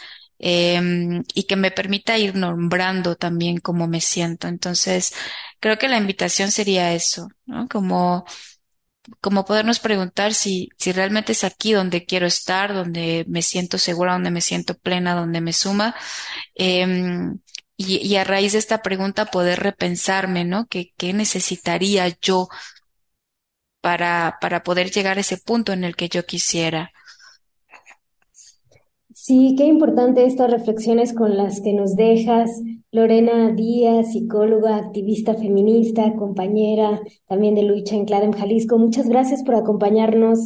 eh, y que me permita ir nombrando también cómo me siento. Entonces, creo que la invitación sería eso, ¿no? Como, como podernos preguntar si, si realmente es aquí donde quiero estar, donde me siento segura, donde me siento plena, donde me suma. Eh, y, a raíz de esta pregunta poder repensarme, ¿no? ¿Qué, qué necesitaría yo para, para poder llegar a ese punto en el que yo quisiera? Sí, qué importante estas reflexiones con las que nos dejas. Lorena Díaz, psicóloga, activista feminista, compañera también de lucha en Clara Jalisco. Muchas gracias por acompañarnos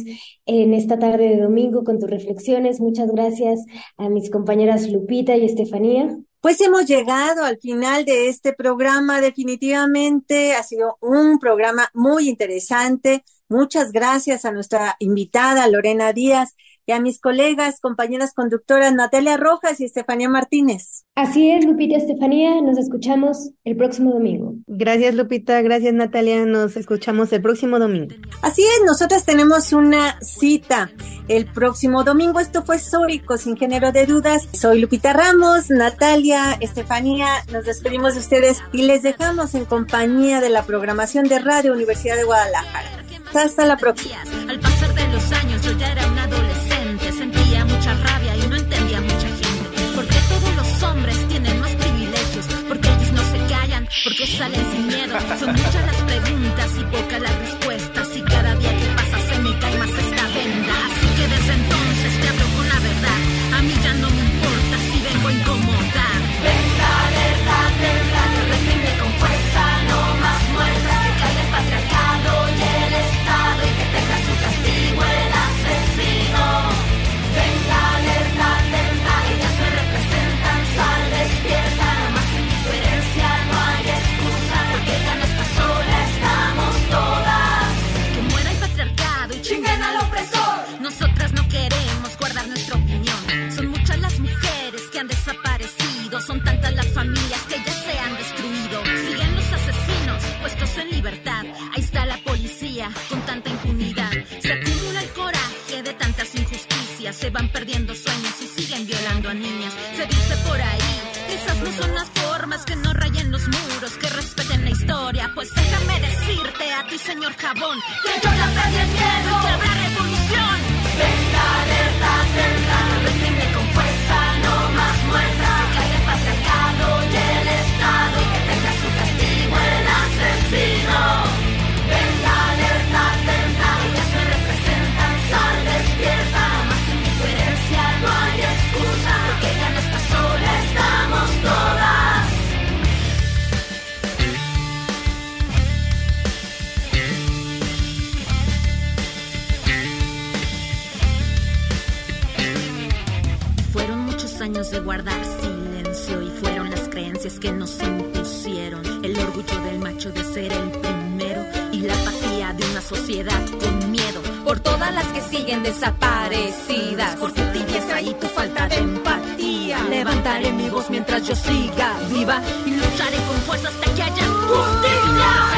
en esta tarde de domingo con tus reflexiones. Muchas gracias a mis compañeras Lupita y Estefanía. Pues hemos llegado al final de este programa. Definitivamente ha sido un programa muy interesante. Muchas gracias a nuestra invitada Lorena Díaz y a mis colegas, compañeras conductoras Natalia Rojas y Estefanía Martínez. Así es, Lupita Estefanía, nos escuchamos el próximo domingo. Gracias, Lupita, gracias, Natalia, nos escuchamos el próximo domingo. Así es, nosotras tenemos una cita el próximo domingo. Esto fue Sórico, sin género de dudas. Soy Lupita Ramos, Natalia, Estefanía, nos despedimos de ustedes y les dejamos en compañía de la programación de Radio Universidad de Guadalajara. Hasta la próxima. Al pasar de los años yo ya era un porque salen sin miedo. Son muchas las preguntas y pocas las respuestas Se van perdiendo sueños y siguen violando a niñas. Se dice por ahí esas no son las formas que no rayen los muros, que respeten la historia. Pues déjame decirte a ti, señor Jabón, que yo ya perdí el miedo que habrá revolución. Verdad, reprime con guardar silencio y fueron las creencias que nos impusieron. El orgullo del macho de ser el primero y la apatía de una sociedad con miedo. Por todas las que siguen desaparecidas, por tu tibieza y tu falta de empatía. Levantaré mi voz mientras yo siga viva y lucharé con fuerza hasta que haya justicia.